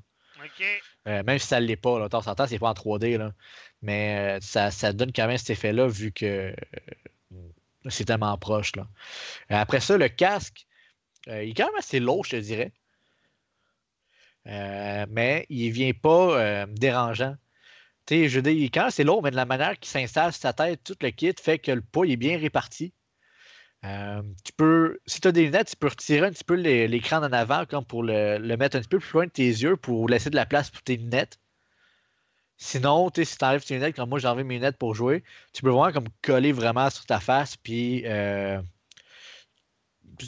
Euh, même si ça ne l'est pas, là, de temps en temps, c'est pas en 3D. Là. Mais euh, ça, ça donne quand même cet effet-là vu que euh, c'est tellement proche. Là. Après ça, le casque, il est quand même assez lourd, je te dirais. Mais il vient pas dérangeant. Tu sais, je est quand même assez lourd, mais de la manière qu'il s'installe sur sa tête, tout le kit fait que le poids est bien réparti. Euh, tu peux, si tu as des lunettes, tu peux retirer un petit peu l'écran en avant comme pour le, mettre un petit peu plus loin de tes yeux pour laisser de la place pour tes lunettes. Sinon, si tu enlèves tes lunettes, comme moi j'ai enlevé mes lunettes pour jouer, tu peux vraiment comme coller vraiment sur ta face, puis euh,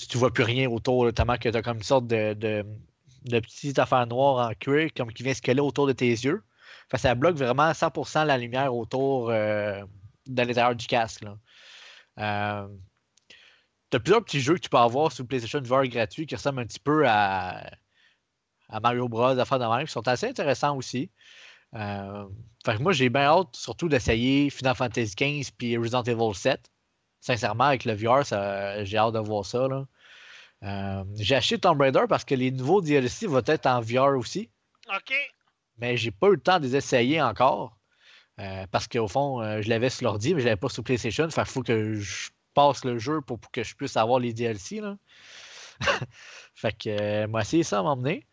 tu vois plus rien autour, tellement que tu as comme une sorte de, de, petite affaire noire en cuir comme qui vient se coller autour de tes yeux. Que ça bloque vraiment 100% la lumière autour euh, de l'intérieur du casque. Là. Euh, tu as plusieurs petits jeux que tu peux avoir sur PlayStation VR gratuit qui ressemblent un petit peu à, à Mario Bros, affaires de même, qui sont assez intéressants aussi. Euh, fait que moi, j'ai bien hâte surtout d'essayer Final Fantasy XV puis Resident Evil 7. Sincèrement, avec le VR, j'ai hâte de voir ça. là. Euh, j'ai acheté Tomb Raider parce que les nouveaux DLC vont être en VR aussi OK. mais j'ai pas eu le temps de les essayer encore. euh, parce qu'au fond, je l'avais sur l'ordi, mais je l'avais pas sur PlayStation. Fait qu'il faut que je passe le jeu pour, pour que je puisse avoir les DLC. Là. fait que euh, moi, essayé ça à m'emmener.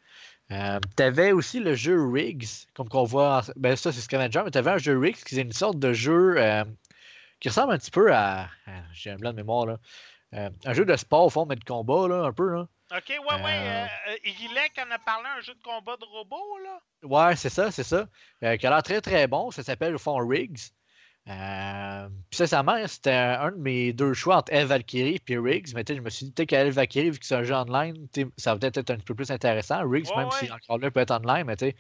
Euh, t'avais aussi le jeu Riggs, comme qu'on voit. en- Ben, ça, c'est Scavenger, mais t'avais un jeu Riggs qui est une sorte de jeu euh, qui ressemble un petit peu à. à- J'ai un blanc de mémoire, là. Euh, un jeu de sport, au fond, mais de combat, là, un peu, là. OK, ouais, ouais. Igilek en a parlé un jeu de combat de robot, là. Ouais, c'est ça, c'est ça. Qui a l'air très très bon. Ça s'appelle au fond Riggs. Euh, puis sincèrement, c'était un, de mes deux choix entre Eve Valkyrie et Riggs. Mais je me suis dit peut-être qu'Eve Valkyrie, vu que c'est un jeu online, ça va peut-être être un petit peu plus intéressant. Riggs, Ouais, même ouais. si encore là, il peut être online, mais tu sais,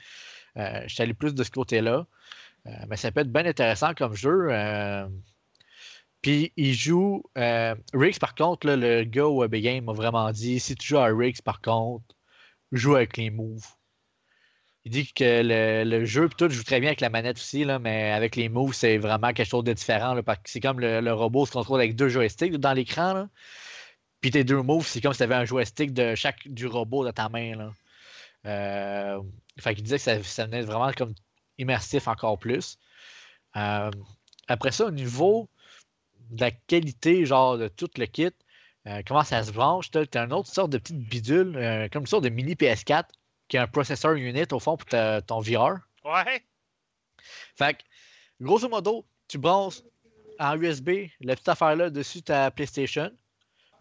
euh, je suis allé plus de ce côté-là. Euh, mais ça peut être bien intéressant comme jeu. Puis il joue. Riggs, par contre, là, le gars au Web Game m'a vraiment dit si tu joues à Riggs, par contre, joue avec les moves. Il dit que le, jeu, tout, joue très bien avec la manette aussi, là, mais avec les moves, c'est vraiment quelque chose de différent. parce que c'est comme le, robot se contrôle avec deux joysticks dans l'écran. Puis tes deux moves, c'est comme si tu avais un joystick de chaque du robot dans ta main. Là. Euh, disait que ça, venait vraiment comme immersif encore plus. Euh, après ça, au niveau de la qualité, genre de tout le kit, euh, comment ça se branche, tu as une autre sorte de petite bidule, comme une sorte de mini PS4 qui a un processeur unit au fond pour ta- ton VR. Ouais. Fait que, grosso modo, tu branches en USB la petite affaire-là dessus ta PlayStation.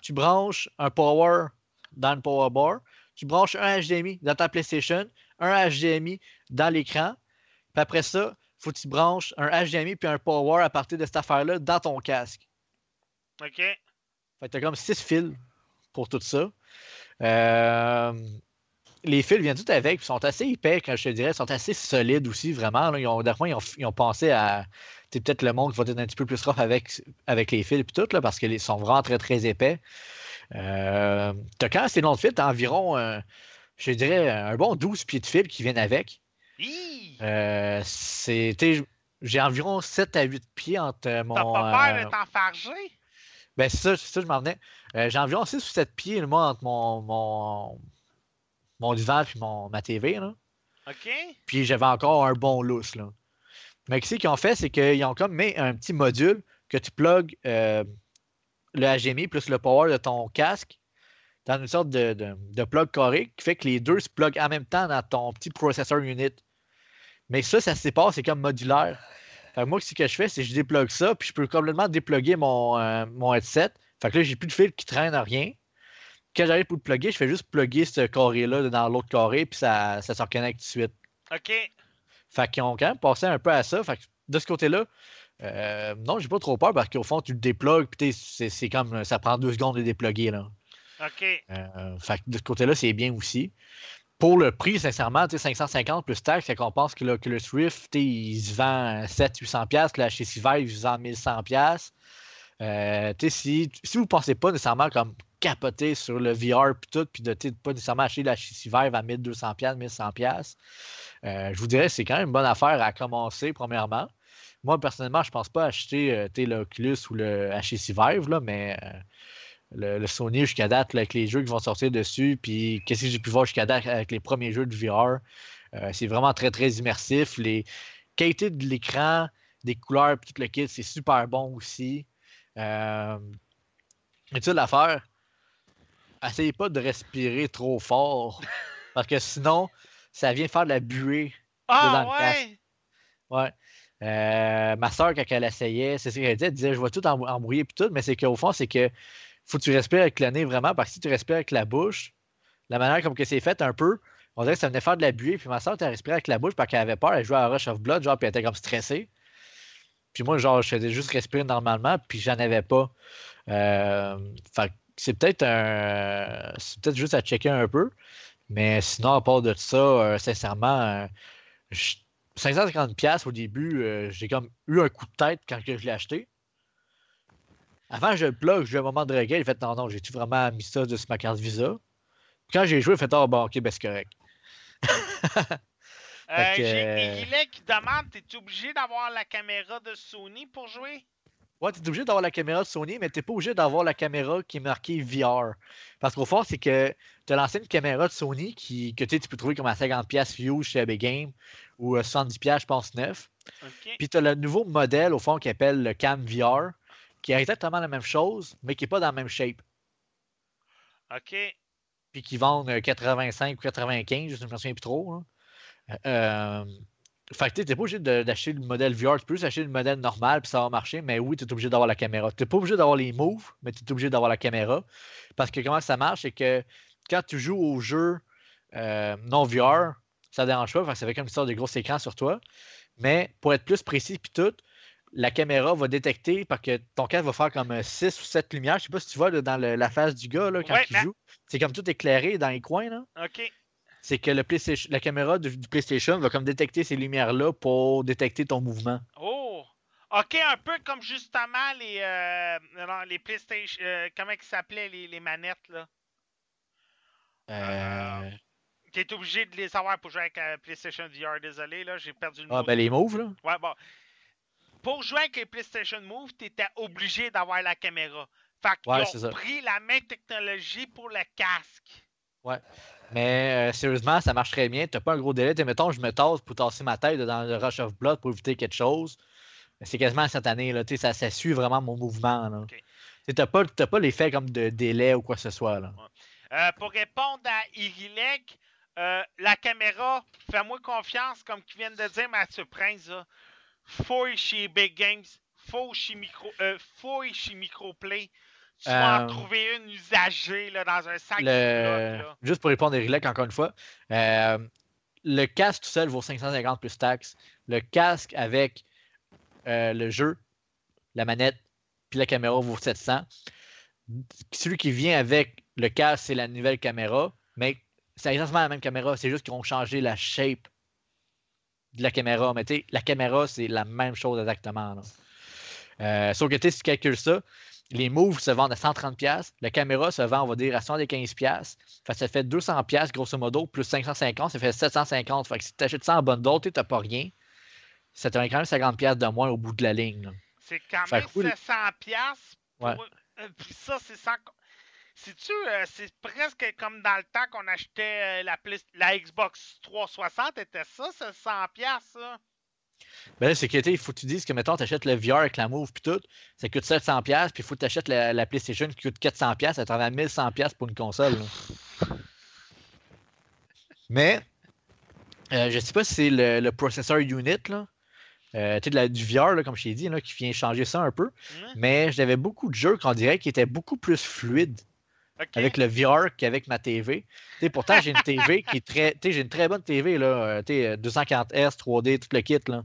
Tu branches un power dans le power bar. Tu branches un HDMI dans ta PlayStation, un HDMI dans l'écran. Puis après ça, faut que tu branches un HDMI puis un power à partir de cette affaire-là dans ton casque. OK. Fait que t'as comme six fils pour tout ça. Euh, les fils viennent tout avec, puis sont assez épais, quand je te dirais, sont assez solides aussi, vraiment. là. Ils ont, ils ont, ils ont pensé à. C'est peut-être le monde qui va être un petit peu plus rough avec, avec les fils et tout, là, parce qu'ils sont vraiment très très épais. Euh, t'as quand assez long de fil, t'as environ, euh, je dirais, un bon 12 pieds de fil qui viennent avec. Euh, c'est, j'ai environ 7 à 8 pieds entre mon. T'as pas peur d'être enfargé? ben, c'est ça, c'est ça, je m'en venais. J'ai environ 6 ou 7 pieds, moi, entre mon, mon, mon divan et mon, ma TV. Là. OK. Puis j'avais encore un bon lousse. Là. Mais ce qu'ils ont fait, c'est qu'ils ont comme mis un petit module que tu plugues euh, le HDMI plus le power de ton casque dans une sorte de, de, de plug carré qui fait que les deux se pluguent en même temps dans ton petit processor unit. Mais ça, ça se sépare, c'est comme modulaire. Fait que moi, ce que je fais, c'est que je déplugue ça, puis je peux complètement dépluguer mon, euh, mon headset. Fait que là, j'ai plus de fil qui traîne à rien. Quand j'arrive pour le plugger, je fais juste plugger ce carré-là dans l'autre carré, puis ça, ça se reconnecte tout de suite. OK. Fait qu'ils ont quand même passé un peu à ça. Fait que de ce côté-là, euh, non, j'ai pas trop peur parce qu'au fond, tu le déplugues, puis c'est comme ça prend deux secondes de dépluguer. Là. OK. Euh, fait que de ce côté-là, c'est bien aussi. Pour le prix, sincèrement, tu sais, 550 plus taxe, c'est qu'on pense que l'Oculus Rift, tu sais, il se vend 700-800$, là, chez Siver, il se vend 1100$. Euh, tu sais, si, si vous pensez pas nécessairement comme capoter sur le VR puis tout, puis de sais, pas nécessairement acheter la Vive à 1200$, 1100$, euh, je vous dirais c'est quand même une bonne affaire à commencer, premièrement. Moi, personnellement, je pense pas acheter euh, l'Oculus ou le HTC Vive, là, mais euh, le, Sony jusqu'à date, avec les jeux qui vont sortir dessus, puis qu'est-ce que j'ai pu voir jusqu'à date avec les premiers jeux de VR, euh, c'est vraiment très, très immersif. Les qualités de l'écran, des couleurs, puis tout le kit, c'est super bon aussi. Mais tu sais, l'affaire, essayez pas de respirer trop fort, parce que sinon, ça vient faire de la buée Ah, Dedans le casque. ouais! Ouais. Euh, ma soeur, quand elle essayait, c'est ce qu'elle disait, elle disait je vais tout em- embrouiller puis tout, mais c'est qu'au fond, c'est que faut que tu respires avec le nez vraiment, parce que si tu respires avec la bouche, la manière comme que c'est fait un peu, on dirait que ça venait faire de la buée, puis ma soeur, elle respirait avec la bouche parce qu'elle avait peur, elle jouait à Rush of Blood, genre, puis elle était comme stressée. Puis moi, genre, je faisais juste respirer normalement, puis j'en avais pas. Euh, fait que c'est peut-être un. C'est peut-être juste à checker un peu. Mais sinon, à part de ça, euh, sincèrement, euh, je- 550$ au début, euh, j'ai comme eu un coup de tête quand que je l'ai acheté. Avant, je le plug, j'ai eu un moment de regret. J'ai fait non, non, j'ai-tu vraiment mis ça de sur ma carte Visa? Quand j'ai joué, j'ai fait oh, bon, ok, ben c'est correct. Euh, que, J'ai euh, qui demande es-tu obligé d'avoir la caméra de Sony pour jouer? Ouais, tu es obligé d'avoir la caméra de Sony, mais tu n'es pas obligé d'avoir la caméra qui est marquée VR. Parce qu'au fond, c'est que tu as lancé une caméra de Sony qui, que tu peux trouver comme à 50$ view chez Big Game ou à 70$, je pense, neuf. Ok. Puis tu as le nouveau modèle, au fond, qui appelle le Cam VR, qui est exactement la même chose, mais qui n'est pas dans la même shape. Ok. Puis qui vendent euh, 85 ou 95, je ne me souviens plus trop. là. Euh, fait que tu n'es pas obligé d'acheter le modèle VR. Tu peux juste acheter le modèle normal, puis ça va marcher. Mais oui, tu es obligé d'avoir la caméra. Tu n'es pas obligé d'avoir les moves, mais tu es obligé d'avoir la caméra. Parce que comment ça marche, c'est que quand tu joues au jeu euh, non VR, ça ne dérange pas, parce que ça fait comme une sorte de gros écran sur toi. Mais pour être plus précis, puis tout, la caméra va détecter parce que ton casque va faire comme 6 ou 7 lumières. Je sais pas si tu vois là, dans le- la face du gars là, quand Ouais, il joue. C'est comme tout éclairé dans les coins. Là. Ok. C'est que le PlayStation- la caméra du, du PlayStation va comme détecter ces lumières-là pour détecter ton mouvement. Oh! Ok, un peu comme justement les, euh, les PlayStation. euh, comment ils s'appelaient les, les manettes là? Euh, Qui est obligé de les savoir pour jouer avec euh, PlayStation VR. Désolé, là, j'ai perdu le Ah, mot. ben les moves, là. Ouais, bon. Pour jouer avec les PlayStation Move, tu étais obligé d'avoir la caméra. Fait qu'ils Ouais, ont pris la même technologie pour le casque. Mais euh, sérieusement, ça marche très bien. T'as pas un gros délai. T'sais, mettons, je me tasse pour tasser ma tête dans le Rush of Blood pour éviter quelque chose. C'est quasiment instantané. Là. Ça, ça suit vraiment mon mouvement. Là. T'sais, T'as pas, l'effet comme de délai ou quoi que ce soit. Là. Euh, pour répondre à Irilek, euh, la caméra, fais-moi confiance, comme tu viens de dire, Mathieu Prince, là. Fouille chez Big Games, fouille chez, micro, euh, fouille chez Microplay. Tu vas en Euh, trouver une usagée là, dans un sac Le-. Juste pour répondre à Rilek encore une fois, euh, le casque tout seul vaut 550 plus taxes. Le casque avec euh, le jeu, la manette, puis la caméra vaut 700. Celui qui vient avec le casque, c'est la nouvelle caméra, mais c'est exactement la même caméra, c'est juste qu'ils ont changé la shape de la caméra. Mais tu sais, la caméra, c'est la même chose exactement. là. Euh, sauf que tu sais, si tu calcules ça, les moves se vendent à 130$, la caméra se vend, on va dire, à 75$. Fait que ça fait 200$ grosso modo, plus 550, ça fait 750$. Fait que si tu achètes ça en bundle, tu n'as pas rien. Ça te donne quand même 50$ de moins au bout de la ligne. C'est quand même le- 700 pièces pour... Ouais. puis ça, c'est sans... C'est-tu, euh, c'est presque comme dans le temps qu'on achetait euh, la, la Xbox 360, était ça, 700 pièces ça? Ben c'est que il faut que tu dises que, mettons, tu achètes le VR avec la Move puis tout, ça coûte 700$, puis il faut que tu achètes la, la PlayStation qui coûte 400$, ça te revient à 1100$ pour une console. là. Mais, euh, je sais pas si c'est le, le processor unit, là. Euh, de la- du VR, là, comme je t'ai dit, là, qui vient changer ça un peu. Mais j'avais beaucoup de jeux qu'on dirait qui étaient beaucoup plus fluides Avec le VR qu'avec ma TV. Pourtant, j'ai une TV qui est très. J'ai une très bonne TV, là. euh, tu sais, 240 Hz, 3D, tout le kit, là.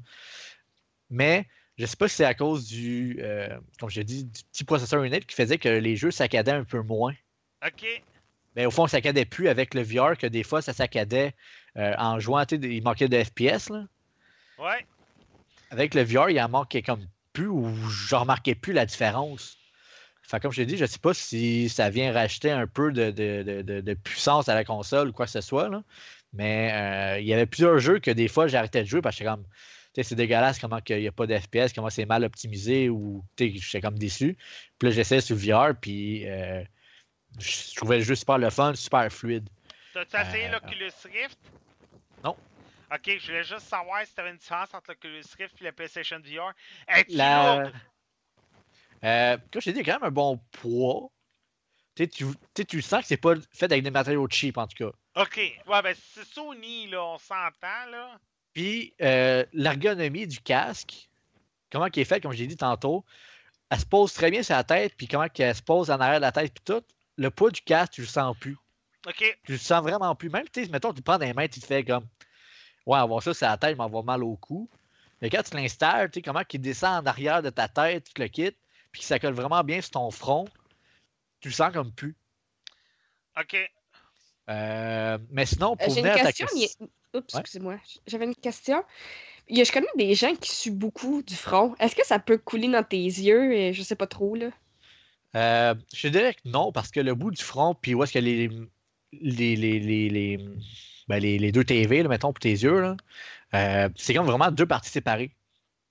Mais je sais pas si c'est à cause du, euh, comme dit, du petit processeur unit qui faisait que les jeux saccadaient un peu moins. Ok. Mais au fond, ça saccadait plus avec le VR que des fois, ça saccadait euh, en jouant. Il manquait de FPS, là. Ouais. Avec le VR, il en manquait comme plus ou je remarquais plus la différence. Fait comme je t'ai dit, je sais pas si ça vient racheter un peu de, de- de- de- de puissance à la console ou quoi que ce soit. là. Mais euh, il y avait plusieurs jeux que des fois j'arrêtais de jouer parce que comme. c'est dégueulasse comment il n'y a pas d'FPS, comment c'est mal optimisé ou j'étais comme déçu. Puis là, j'essayais sur VR, puis euh, je trouvais le jeu super le fun, super fluide. T'as-tu essayé Euh, l'Oculus Rift? non. Ok, je voulais juste savoir si t'avais une différence entre l'Oculus Rift et la PlayStation VR. La... Euh, comme je t'ai dit, il y a quand même un bon poids. Tu tu, sens que c'est pas fait avec des matériaux cheap en tout cas. Ok, ouais, ben c'est Sony, là, on s'entend, là. Puis euh, l'ergonomie du casque, comment il est fait, comme j'ai dit tantôt, elle se pose très bien sur la tête, puis comment elle se pose en arrière de la tête, puis tout. Le poids du casque, tu le sens plus. Ok, Tu le sens vraiment plus. Même, tu sais, mettons, tu prends les mains, tu te fais comme Ouais, avoir ça sur la tête, m'avoir mal au cou. Mais quand tu l'installes, tu sais, comment il descend en arrière de ta tête, tu le quittes, puis que ça colle vraiment bien sur ton front, tu le sens comme plus. ok. Euh, mais sinon, Euh, pour J'ai une venir à ta question. a- Oups, Ouais. excusez-moi. J'avais une question. Il y a- je connais des gens qui suent beaucoup du front. Est-ce que ça peut couler dans tes yeux? Et je sais pas trop, là. Euh, je te dirais que non, parce que le bout du front, puis où est-ce que les, les, les, les, les, ben, les- les deux TV, là, mettons, pour tes yeux, là, euh, c'est comme vraiment deux parties séparées.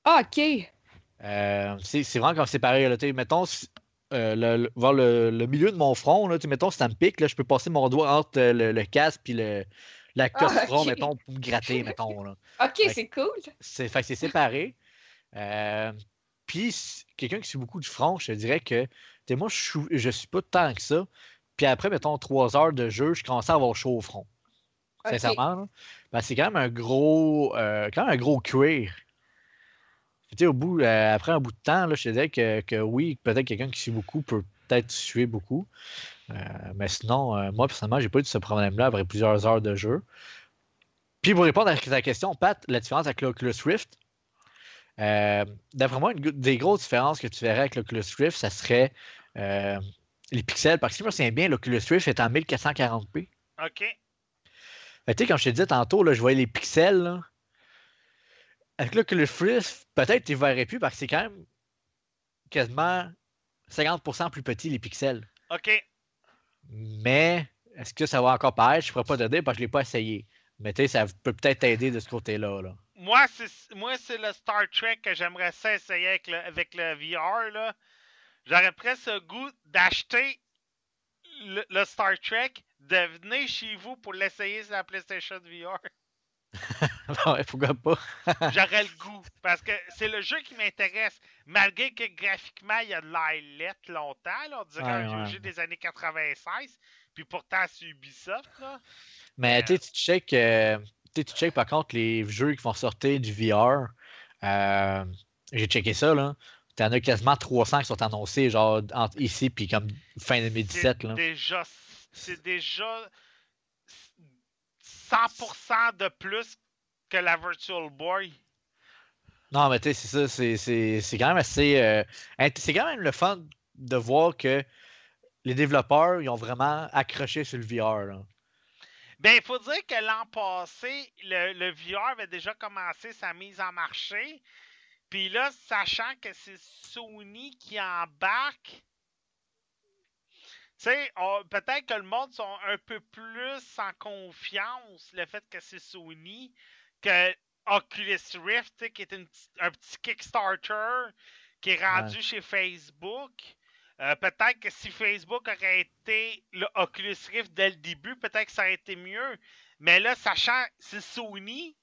Ah, ok. Euh, c'est vraiment comme séparé. Là, mettons, euh, le, le- vers le, le milieu de mon front, là, mettons, si ça me pique, là, je peux passer mon doigt entre euh, le, le casque et le, la queue Ah, du front, mettons, pour me gratter, mettons. Là. Ok, c'est cool. C'est fait que c'est séparé. Euh, Puis, quelqu'un qui suit beaucoup du front, je te dirais que, tu sais, moi, je suis, je suis pas tant que ça. Puis après, mettons, trois heures de jeu, je commence à avoir chaud au front. Sincèrement. Ben, c'est quand même un gros, euh, quand même un gros cuir. Sais, au bout, euh, après un bout de temps, là, je te dirais que, que oui, peut-être quelqu'un qui suit beaucoup peut peut-être suer beaucoup. Euh, mais sinon, euh, moi, personnellement, j'ai pas eu ce problème-là après plusieurs heures de jeu. Puis pour répondre à ta question, Pat, la différence avec l'Oculus Rift, d'après moi, une des grosses différences que tu verrais avec l'Oculus Rift, ça serait les pixels. Parce que si je me souviens bien, l'Oculus Rift est en 1440p. Ok. Tu sais, comme je te disais tantôt, là, je voyais les pixels. Là. Avec l'Oculus Rift, peut-être tu ne verrais plus parce que c'est quand même quasiment 50% plus petit les pixels. Ok. Mais est-ce que ça va encore paraître? Je ne pourrais pas te dire parce que je ne l'ai pas essayé. Mais tu sais, ça peut peut-être t'aider de ce côté-là. Là. Moi, c'est moi c'est le Star Trek que j'aimerais ça essayer avec le, avec le VR. là. J'aurais presque le goût d'acheter le, le Star Trek, de venir chez vous pour l'essayer sur la PlayStation VR. ouais, pourquoi pas? J'aurais le goût. Parce que c'est le jeu qui m'intéresse. Malgré que graphiquement, il y a de l'ailette longtemps. Là, on dirait Ouais, un ouais. jeu des années 96. Puis pourtant, c'est Ubisoft. Là. Mais sais, tu check, euh, tu check par contre les jeux qui vont sortir du VR. euh, J'ai checké ça, là. T'en as quasiment 300 qui sont annoncés, genre entre ici puis comme fin 2017. Là. C'est déjà, c'est déjà 100% de plus que la Virtual Boy. Non, mais tu sais, c'est ça, c'est- quand même assez. euh, c'est quand même le fun de voir que les développeurs, ils ont vraiment accroché sur le VR. Là. Ben, il faut dire que l'an passé, le, le VR avait déjà commencé sa mise en marché. Puis là, sachant que c'est Sony qui embarque, sais, peut-être que le monde sont un peu plus en confiance, le fait que c'est Sony, que Oculus Rift, qui est une un petit Kickstarter qui est rendu chez Facebook. Euh, peut-être que si Facebook aurait été le Oculus Rift dès le début, peut-être que ça aurait été mieux. Mais là, sachant que c'est Sony,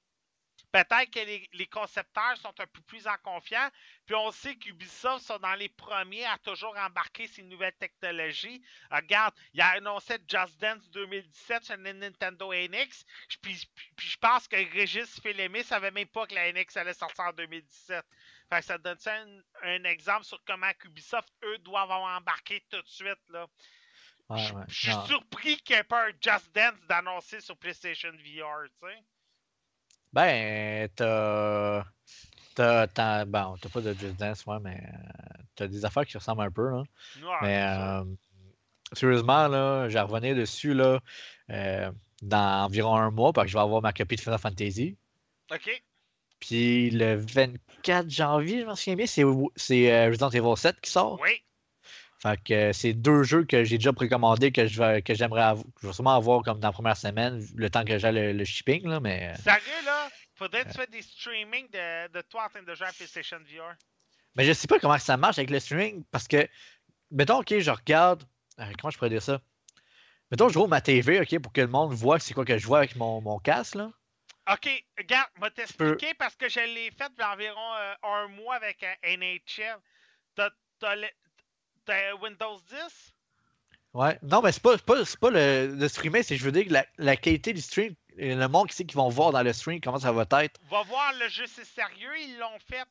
peut-être que les, les concepteurs sont un peu plus en confiance. Puis on sait qu'Ubisoft sont dans les premiers à toujours embarquer ces nouvelles technologies. Euh, regarde, il a annoncé Just Dance 2017 sur Nintendo NX. Puis, puis- puis je pense que Régis Félémé savait même pas que la NX allait sortir en 2017. Fait que ça donne ça un, un exemple sur comment Ubisoft, eux, doivent embarquer tout de suite. Là. Ouais, Je ouais, je suis surpris qu'il n'y ait pas un Just Dance d'annoncer sur PlayStation VR, tu sais. Ben, t'as. T'as, t'as- bon, t'as pas de Just Dance, ouais, mais euh, t'as des affaires qui ressemblent un peu. Là. Ouais, Mais euh, sérieusement, là, j'ai revenir dessus là, euh, dans environ un mois parce que je vais avoir ma copie de Final Fantasy. Ok. Puis le 24 janvier, je m'en souviens bien, c'est, c'est euh, Resident Evil 7 qui sort. Oui. Fait que euh, c'est deux jeux que j'ai déjà précommandés que je vais que j'aimerais avoir, que je vais sûrement avoir comme dans la première semaine, le temps que j'ai le, le shipping, là, mais. euh, Sérieux, là, faudrait que tu fasses des streamings de, de toi en train de jouer à PlayStation VR. Mais je sais pas comment ça marche avec le streaming parce que, mettons, ok, je regarde. euh, comment je pourrais dire ça? Mettons, je roule ma TV, ok, pour que le monde voit c'est quoi que je vois avec mon, mon casque, là. Ok, regarde, je vais t'expliquer parce que je l'ai fait il y a environ euh, un mois avec euh, NHL. T'as t'as le- t'as Windows 10? Ouais. Non, mais c'est pas, pas, c'est pas le, le streamer, c'est je veux dire que la, la qualité du stream, le monde qui sait qu'ils vont voir dans le stream, comment ça va être. Va voir, le jeu c'est sérieux, ils l'ont fait.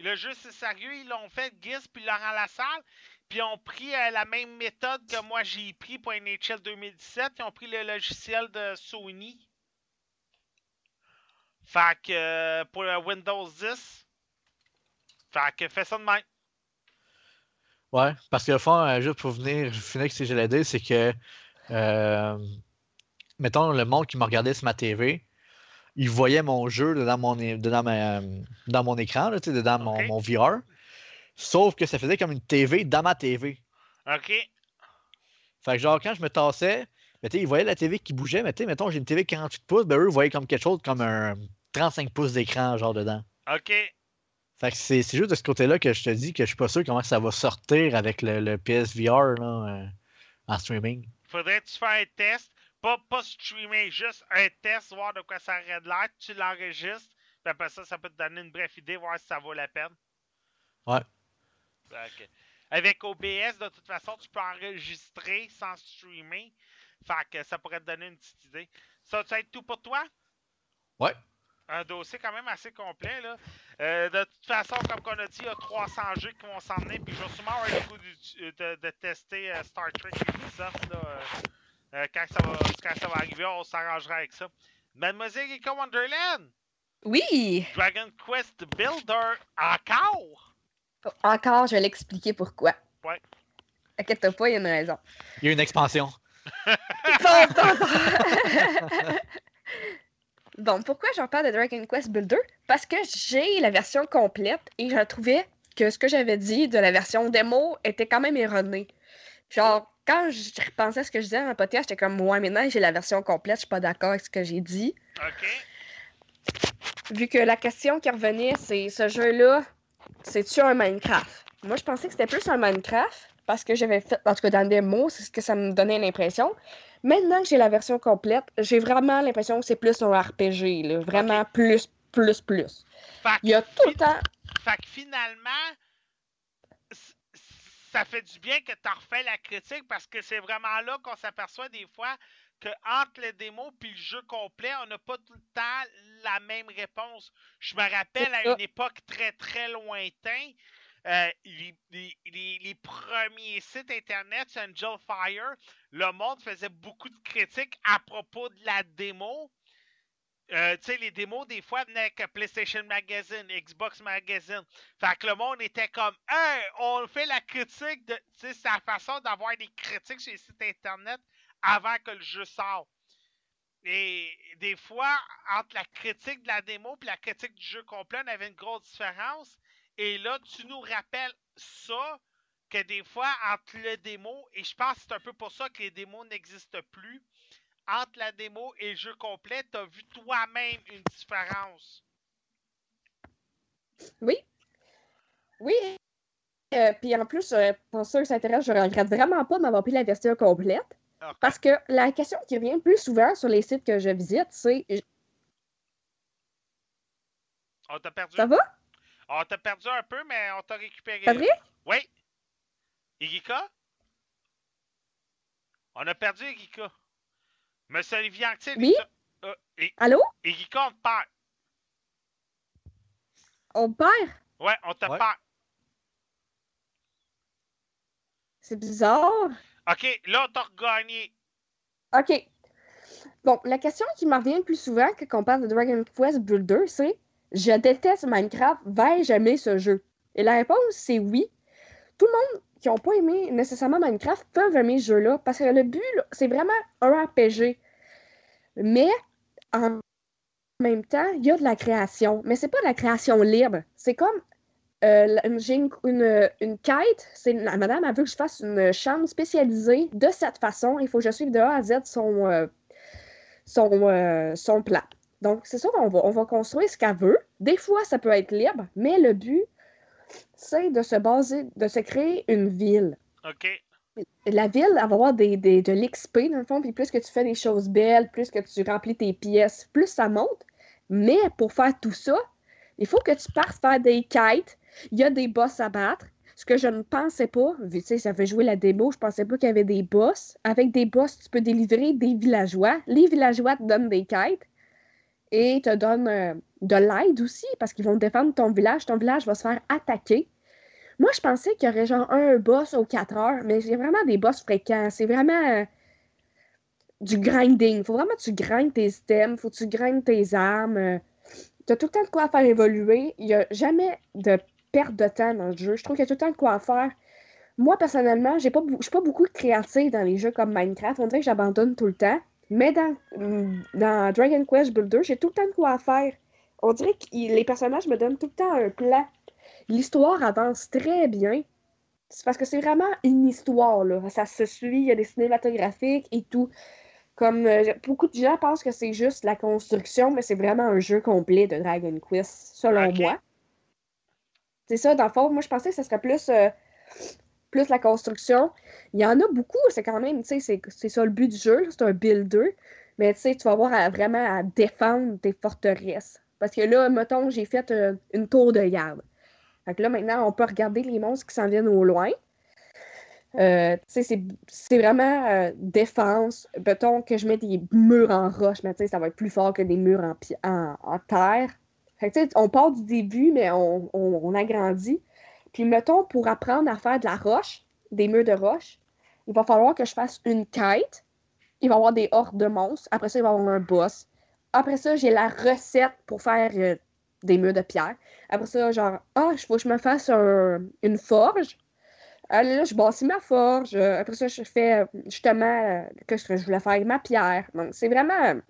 Le jeu c'est sérieux, ils l'ont fait, Giz puis Laurent Lassalle. Puis ils ont pris euh, la même méthode que moi j'ai pris pour NHL 2017. Ils ont pris le logiciel de Sony. Fait que euh, pour le Windows 10. Fait que fais ça de même. Ouais, parce que le fond, euh, juste pour venir finir ce que j'allais dire, c'est que, euh, mettons, le monde qui me regardait sur ma TV, il voyait mon jeu dans mon, é- dans ma- euh, dans mon écran, là, dedans mon, mon VR. Sauf que ça faisait comme une TV dans ma TV. Ok? Fait que genre, quand je me tassais, mais ils voyaient la TV qui bougeait, mais tu sais, mettons, j'ai une TV 48 pouces, ben eux, ils voyaient comme quelque chose comme un 35 pouces d'écran, genre, dedans. Ok. Fait que c'est c'est juste de ce côté-là que je te dis que je suis pas sûr comment ça va sortir avec le, le PSVR, là, euh, en streaming. Faudrait que tu fasses un test. Pas, pas streamer, juste un test, voir de quoi ça aurait de l'air. Tu l'enregistres. Puis après ça, ça peut te donner une bref idée, voir si ça vaut la peine. Ouais. Avec OBS, de toute façon, tu peux enregistrer sans streamer. Fait que ça pourrait te donner une petite idée. Ça, ça va être tout pour toi? Ouais. Un dossier quand même assez complet, là. Euh, de toute façon, comme on a dit, il y a 300 jeux qui vont s'en venir. Puis je vais sûrement avoir le goût du- de, de tester euh, Star Trek Ubisoft, là. euh, euh, quand, ça va, quand ça va arriver, on s'arrangera avec ça. Mademoiselle Ika Wonderland, Oui! Dragon Quest Builder, encore? Encore, je vais l'expliquer pourquoi. Ouais. Inquiète pas, il y a une raison. Il y a une expansion. Bon, pourquoi j'en parle de Dragon Quest Builder? Parce que j'ai la version complète et je trouvais que ce que j'avais dit de la version démo était quand même erroné. Genre, quand je repensais à ce que je disais dans le podcast, j'étais comme, ouais, maintenant j'ai la version complète, je suis pas d'accord avec ce que j'ai dit. Ok. Vu que la question qui revenait, c'est ce jeu-là, c'est-tu un Minecraft? Moi, je pensais que c'était plus un Minecraft parce que j'avais fait, en tout cas dans le démo, c'est ce que ça me donnait l'impression. Maintenant que j'ai la version complète, j'ai vraiment l'impression que c'est plus un RPG, là. Vraiment plus, plus, plus. Fait Il y a tout le temps. Fait que finalement, ça fait du bien que tu refais la critique parce que c'est vraiment là qu'on s'aperçoit des fois que entre le démo puis le jeu complet, on n'a pas tout le temps la même réponse. Je me rappelle à une époque très très lointaine, euh, les, premiers sites internet, Angel Fire, le monde faisait beaucoup de critiques à propos de la démo. Euh, tu sais, les démos, des fois, venaient avec PlayStation Magazine, Xbox Magazine. Fait que le monde était comme, hey, on fait la critique de. Tu sais, c'est la façon d'avoir des critiques sur les sites internet avant que le jeu sorte. Et des fois, entre la critique de la démo et la critique du jeu complet, on avait une grosse différence. Et là, tu nous rappelles ça, que des fois, entre le démo, et je pense que c'est un peu pour ça que les démos n'existent plus, entre la démo et le jeu complet, tu as vu toi-même une différence. Oui. Oui. Euh, puis en plus, euh, pour ceux qui s'intéressent, je regrette vraiment pas de m'avoir pris la version complète. Ok. Parce que la question qui revient le plus souvent sur les sites que je visite, c'est On t'a perdu. Ça va? On t'a perdu un peu, mais on t'a récupéré. C'est vrai? Oui. Igika? On a perdu Igika. Monsieur Olivier Anctil. Oui? Euh, I- Allô? Igika, on te perd. On perd? Ouais, on te Ouais. perd. C'est bizarre. OK, là, on t'a regagné. OK. Bon, la question qui me revient le plus souvent quand on parle de Dragon Quest Builder, c'est Je déteste Minecraft, vais-je aimer ce jeu? Et la réponse, c'est oui. Tout le monde qui n'a pas aimé nécessairement Minecraft peuvent aimer ce jeu-là parce que le but, c'est vraiment un RPG. Mais en même temps, il y a de la création. Mais c'est pas de la création libre. C'est comme euh, j'ai une, une, une quête. Madame, elle veut que je fasse une chambre spécialisée de cette façon. Il faut que je suive de A à Z son, euh, son, euh, son plan. Donc, c'est ça qu'on va, on va construire ce qu'elle veut. Des fois, ça peut être libre, mais le but, c'est de se baser, de se créer une ville. OK. La ville, elle va avoir des, des- de l'XP, dans le fond, puis plus que tu fais des choses belles, plus que tu remplis tes pièces, plus ça monte. Mais pour faire tout ça, il faut que tu partes faire des quêtes. Il y a des boss à battre. Ce que je ne pensais pas, vu tu sais, ça fait jouer la démo, je pensais pas qu'il y avait des boss. Avec des boss, tu peux délivrer des villageois. Les villageois te donnent des quêtes et te donnent euh, de l'aide aussi parce qu'ils vont défendre ton village. Ton village va se faire attaquer. Moi, je pensais qu'il y aurait genre un boss aux 4 heures, mais c'est vraiment des boss fréquents. C'est vraiment euh, du grinding. Faut vraiment que tu grindes tes items, faut que tu grindes tes armes. euh. T'as tout le temps de quoi faire évoluer. Il n'y a jamais de perte de temps dans le jeu. Je trouve qu'il y a tout le temps de quoi faire. Moi, personnellement, j'ai je suis pas beaucoup créative dans les jeux comme Minecraft. On dirait que j'abandonne tout le temps. Mais dans, dans Dragon Quest Builder, j'ai tout le temps de quoi faire. On dirait que les personnages me donnent tout le temps un plan. L'histoire avance très bien. C'est parce que c'est vraiment une histoire, là. Ça se suit, il y a des cinématographiques et tout. Comme euh, beaucoup de gens pensent que c'est juste la construction, mais c'est vraiment un jeu complet de Dragon Quest, selon moi. C'est ça, dans le fond, moi je pensais que ce serait plus, euh, plus la construction. Il y en a beaucoup, c'est quand même, tu sais, c'est ça le but du jeu, c'est un builder. Mais tu sais, tu vas avoir à- vraiment à défendre tes forteresses. Parce que là, mettons, j'ai fait euh, une tour de garde. Fait que là, maintenant, on peut regarder les monstres qui s'en viennent au loin. Euh, c'est- vraiment euh, défense. Mettons que je mets des murs en roche, mais ça va être plus fort que des murs en, en, en terre. Fait que on part du début, mais on, on, on agrandit. Puis mettons, pour apprendre à faire de la roche, des murs de roche, il va falloir que je fasse une quête. Il va y avoir des hordes de monstres. Après ça, il va y avoir un boss. Après ça, j'ai la recette pour faire euh, des murs de pierre. Après ça, genre, ah, il faut que je me fasse un- une forge. Ah, là, je bâtis ma forge. Après ça, je fais justement euh, que je voulais faire ma pierre. Donc, c'est vraiment.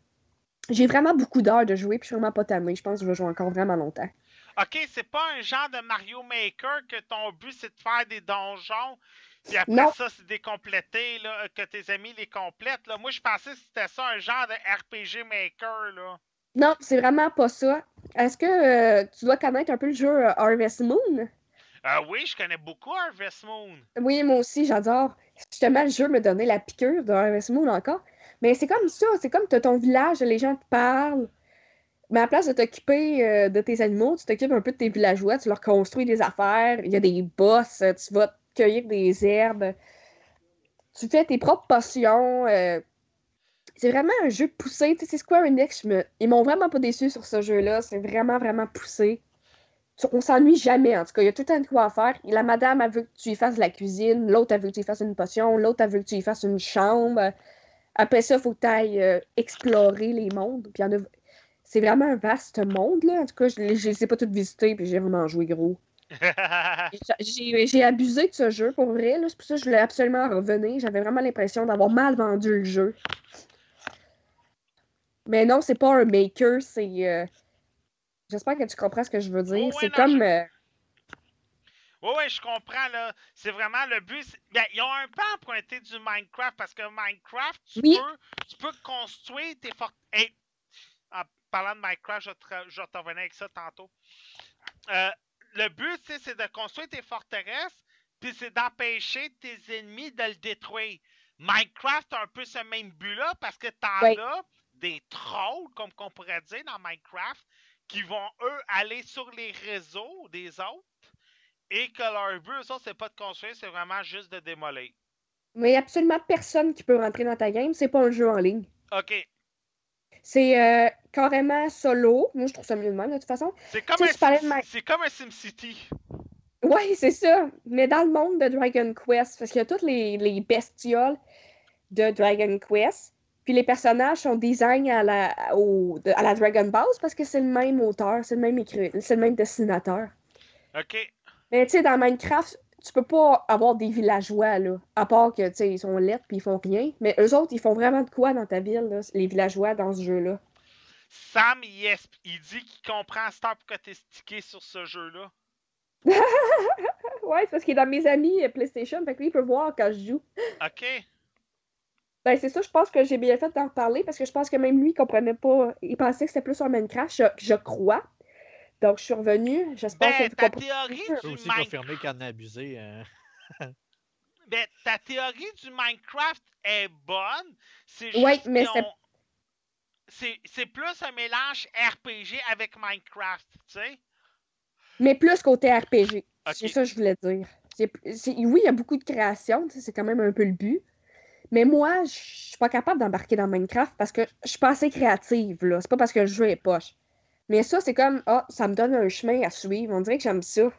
J'ai vraiment beaucoup d'heures de jouer, puis je suis vraiment pas tannée. Je pense que je vais jouer encore vraiment longtemps. OK, c'est pas un genre de Mario Maker que ton but c'est de faire des donjons, puis après Non. ça c'est décomplété, là, euh, que tes amis les complètent. Là. Moi je pensais que c'était ça, un genre de RPG Maker. là. Non, c'est vraiment pas ça. Est-ce que euh, tu dois connaître un peu le jeu euh, Harvest Moon? Euh, oui, je connais beaucoup Harvest Moon. Oui, moi aussi, j'adore. Justement, le jeu me donnait la piqûre de Harvest Moon encore. Mais c'est comme ça, c'est comme t'as ton village, les gens te parlent. Mais à la place de t'occuper euh, de tes animaux, tu t'occupes un peu de tes villageois, tu leur construis des affaires, il y a des boss, euh, tu vas cueillir des herbes, tu fais tes propres potions. euh, C'est vraiment un jeu poussé. Tu sais, c'est Square Enix, me... ils m'ont vraiment pas déçu sur ce jeu-là. C'est vraiment, vraiment poussé. On s'ennuie jamais, en tout cas. Il y a tout le temps de quoi à faire. La madame, elle veut que tu y fasses la cuisine. L'autre, elle veut que tu y fasses une potion. L'autre, elle veut que tu y fasses une chambre. Après ça, il faut que tu ailles explorer les mondes. Puis il y en a... C'est vraiment un vaste monde, là. En tout cas, je ne les ai pas toutes visitées, puis j'ai vraiment joué gros. J'ai abusé de ce jeu, pour vrai. là. C'est pour ça que je voulais absolument revenir. J'avais vraiment l'impression d'avoir mal vendu le jeu. Mais non, c'est pas un maker, c'est... euh, J'espère que tu comprends ce que je veux dire. Oh, ouais, c'est comme... je- euh, Oui, oui, je comprends, là. C'est vraiment le but. Ben, ils ont un peu emprunté du Minecraft parce que Minecraft, tu, Oui. peux, tu peux construire tes fortes. Hey, parlant de Minecraft, je vais te, revenir avec ça tantôt. Euh, le but, c'est de construire tes forteresses, puis c'est d'empêcher tes ennemis de le détruire. Minecraft a un peu ce même but-là parce que t'en Ouais. as des trolls, comme qu'on pourrait dire dans Minecraft, qui vont, eux, aller sur les réseaux des autres et que leur but, ça, c'est pas de construire, c'est vraiment juste de démolir. Mais il y a absolument personne qui peut rentrer dans ta game. C'est pas un jeu en ligne. OK. C'est euh, carrément solo. Moi, je trouve ça mieux de même, de toute façon. C'est comme, Tu sais, un Sim- Ma- comme un SimCity. Oui, c'est ça. Mais dans le monde de Dragon Quest, parce qu'il y a toutes les, les bestioles de Dragon Quest. Puis les personnages sont design à la, au- à la Dragon Ball parce que c'est le même auteur, c'est le même écrit, c'est le même dessinateur. OK. Mais tu sais, dans Minecraft, tu peux pas avoir des villageois, là. À part que, tu sais, ils sont lettres puis ils font rien. Mais eux autres, ils font vraiment de quoi dans ta ville, là, les villageois dans ce jeu-là? Sam, il, il dit qu'il comprend Star pour que t'es stické sur ce jeu-là. ouais, c'est parce qu'il est dans mes amis euh, PlayStation, fait que lui, il peut voir quand je joue. OK. Ben, c'est ça, je pense que j'ai bien fait d'en reparler parce que je pense que même lui, il comprenait pas. Il pensait que c'était plus sur Minecraft, je, je crois. Donc, je suis revenue. J'espère Ben, que ta vous comprenez. théorie du aussi Minecraft. confirmer qu'en a abusé. Ben, ta théorie du Minecraft est bonne. C'est Ouais, juste mais c'est- c'est c'est plus un mélange RPG avec Minecraft, tu sais. Mais plus côté RPG. C'est ça que je voulais dire. C'est- c'est- oui, il y a beaucoup de création, tu sais, c'est quand même un peu le but. Mais moi, je suis pas capable d'embarquer dans Minecraft parce que je suis pas assez créative, là. C'est pas parce que le jeu est poche. Mais ça, c'est comme, ah, ça me donne un chemin à suivre. On dirait que j'aime ça.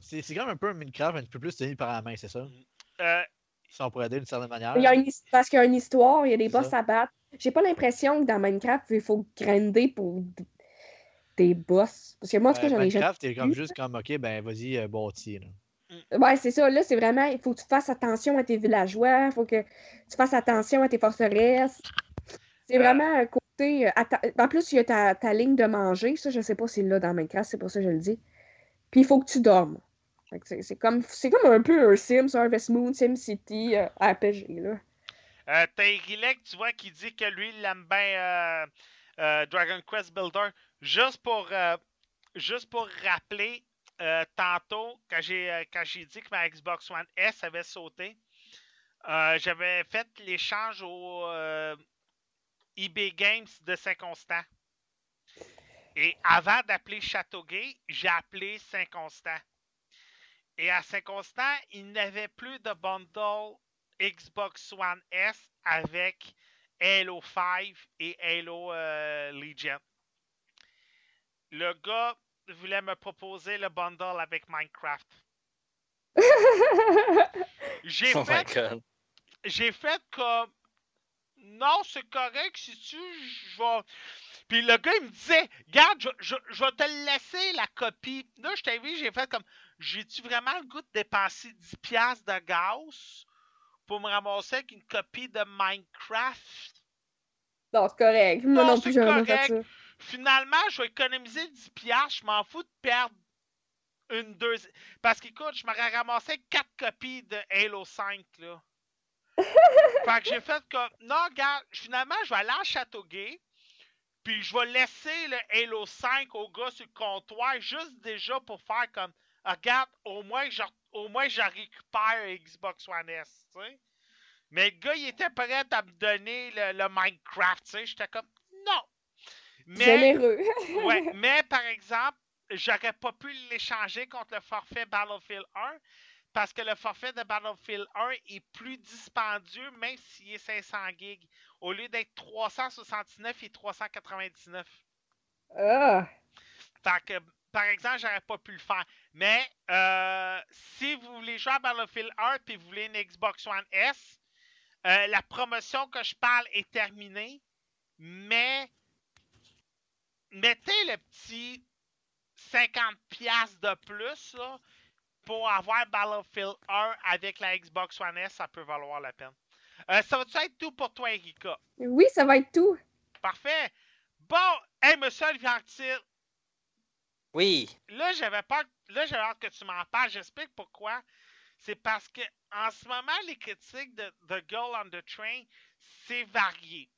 C'est c'est comme un peu un Minecraft un petit peu plus tenu par la main, c'est ça? Euh, Si on pourrait dire d'une certaine manière. Il y a une his- parce qu'il y a une histoire, il y a des boss ça. à battre. J'ai pas l'impression que dans Minecraft, il faut grinder pour des boss. Parce que moi, en tout cas, j'en ai jamais. Minecraft, t'es comme juste comme, ok, ben vas-y, euh, bâti. là. Ouais, c'est ça. Là, c'est vraiment, il faut que tu fasses attention à tes villageois, il faut que tu fasses attention à tes forteresses. C'est Euh. vraiment un côté. Euh, En plus, il y a ta, ligne de manger. Ça, je sais pas si là dans Minecraft, c'est pour ça que je le dis. Puis il faut que tu dormes. C'est comme, comme un peu un Sims, Harvest Moon, SimCity, euh, RPG. Là. euh, T'as tu vois, qui dit que lui, il aime bien euh, euh, Dragon Quest Builder. Juste pour, juste pour rappeler, tantôt, quand j'ai dit que ma Xbox One S avait sauté, j'avais fait l'échange au eBay Games de Saint-Constant. Et avant d'appeler Châteauguay, j'ai appelé Saint-Constant. Et à Saint-Constant, il n'avait plus de bundle Xbox One S avec Halo 5 et Halo euh, Legion. Le gars voulait me proposer le bundle avec Minecraft. J'ai Oh fait j'ai fait comme non, c'est correct, si tu je vais. Puis le gars, il me disait, garde, je, je- je vais te laisser la copie. Là, je t'ai vu, j'ai fait comme, j'ai-tu vraiment le goût de dépenser 10$ de gaz pour me ramasser avec une copie de Minecraft? non, c'est correct. Moi Non, non, c'est plus, correct. ça. Finalement, je vais économiser 10$, je m'en fous de perdre une, deux. Parce qu'écoute, je m'aurais ramassé 4 copies de Halo 5, là. Fait que j'ai fait comme, non, regarde, finalement, je vais aller à Châteauguay, puis je vais laisser le Halo 5 au gars sur le comptoir, juste déjà pour faire comme, Ah, regarde, au moins, je, au moins, je récupère Xbox One S, tu sais. Mais le gars, il était prêt à me donner le, le Minecraft, tu sais. J'étais comme, non. Mais, Généreux. ouais, mais par exemple, j'aurais pas pu l'échanger contre le forfait Battlefield 1 parce que le forfait de Battlefield 1 est plus dispendieux même s'il est 500 gigs. Au lieu d'être 369 et 399. Ah. Que, par exemple, j'aurais pas pu le faire. Mais euh, si vous voulez jouer à Battlefield 1 et vous voulez une Xbox One S, euh, la promotion que je parle est terminée. Mais mettez le petit 50$ de plus là, pour avoir Battlefield 1 avec la Xbox One S, ça peut valoir la peine. Euh, ça va-tu être tout pour toi, Erika? Oui, ça va être tout. Parfait. Bon, hey, monsieur Olivier Oui. là, j'avais peur. Là, j'avais hâte que tu m'en parles. J'explique pourquoi. C'est parce que en ce moment, les critiques de The Girl on the Train, c'est varié.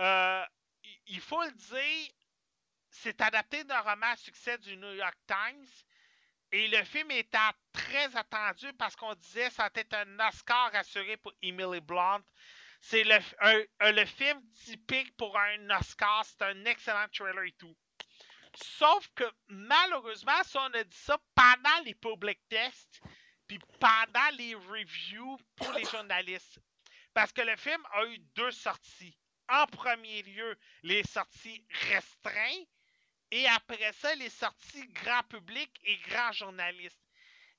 Euh, il- il faut le dire, c'est adapté d'un roman à succès du New York Times. Et le film était très attendu parce qu'on disait que ça être un Oscar assuré pour Emily Blunt. C'est le, film typique pour un Oscar. C'est un excellent trailer et tout. Sauf que malheureusement, ça, on a dit ça pendant les public tests, puis pendant les reviews pour les journalistes. Parce que le film a eu deux sorties. En premier lieu, les sorties restreintes, et après ça, les sorties grand public et grand journaliste.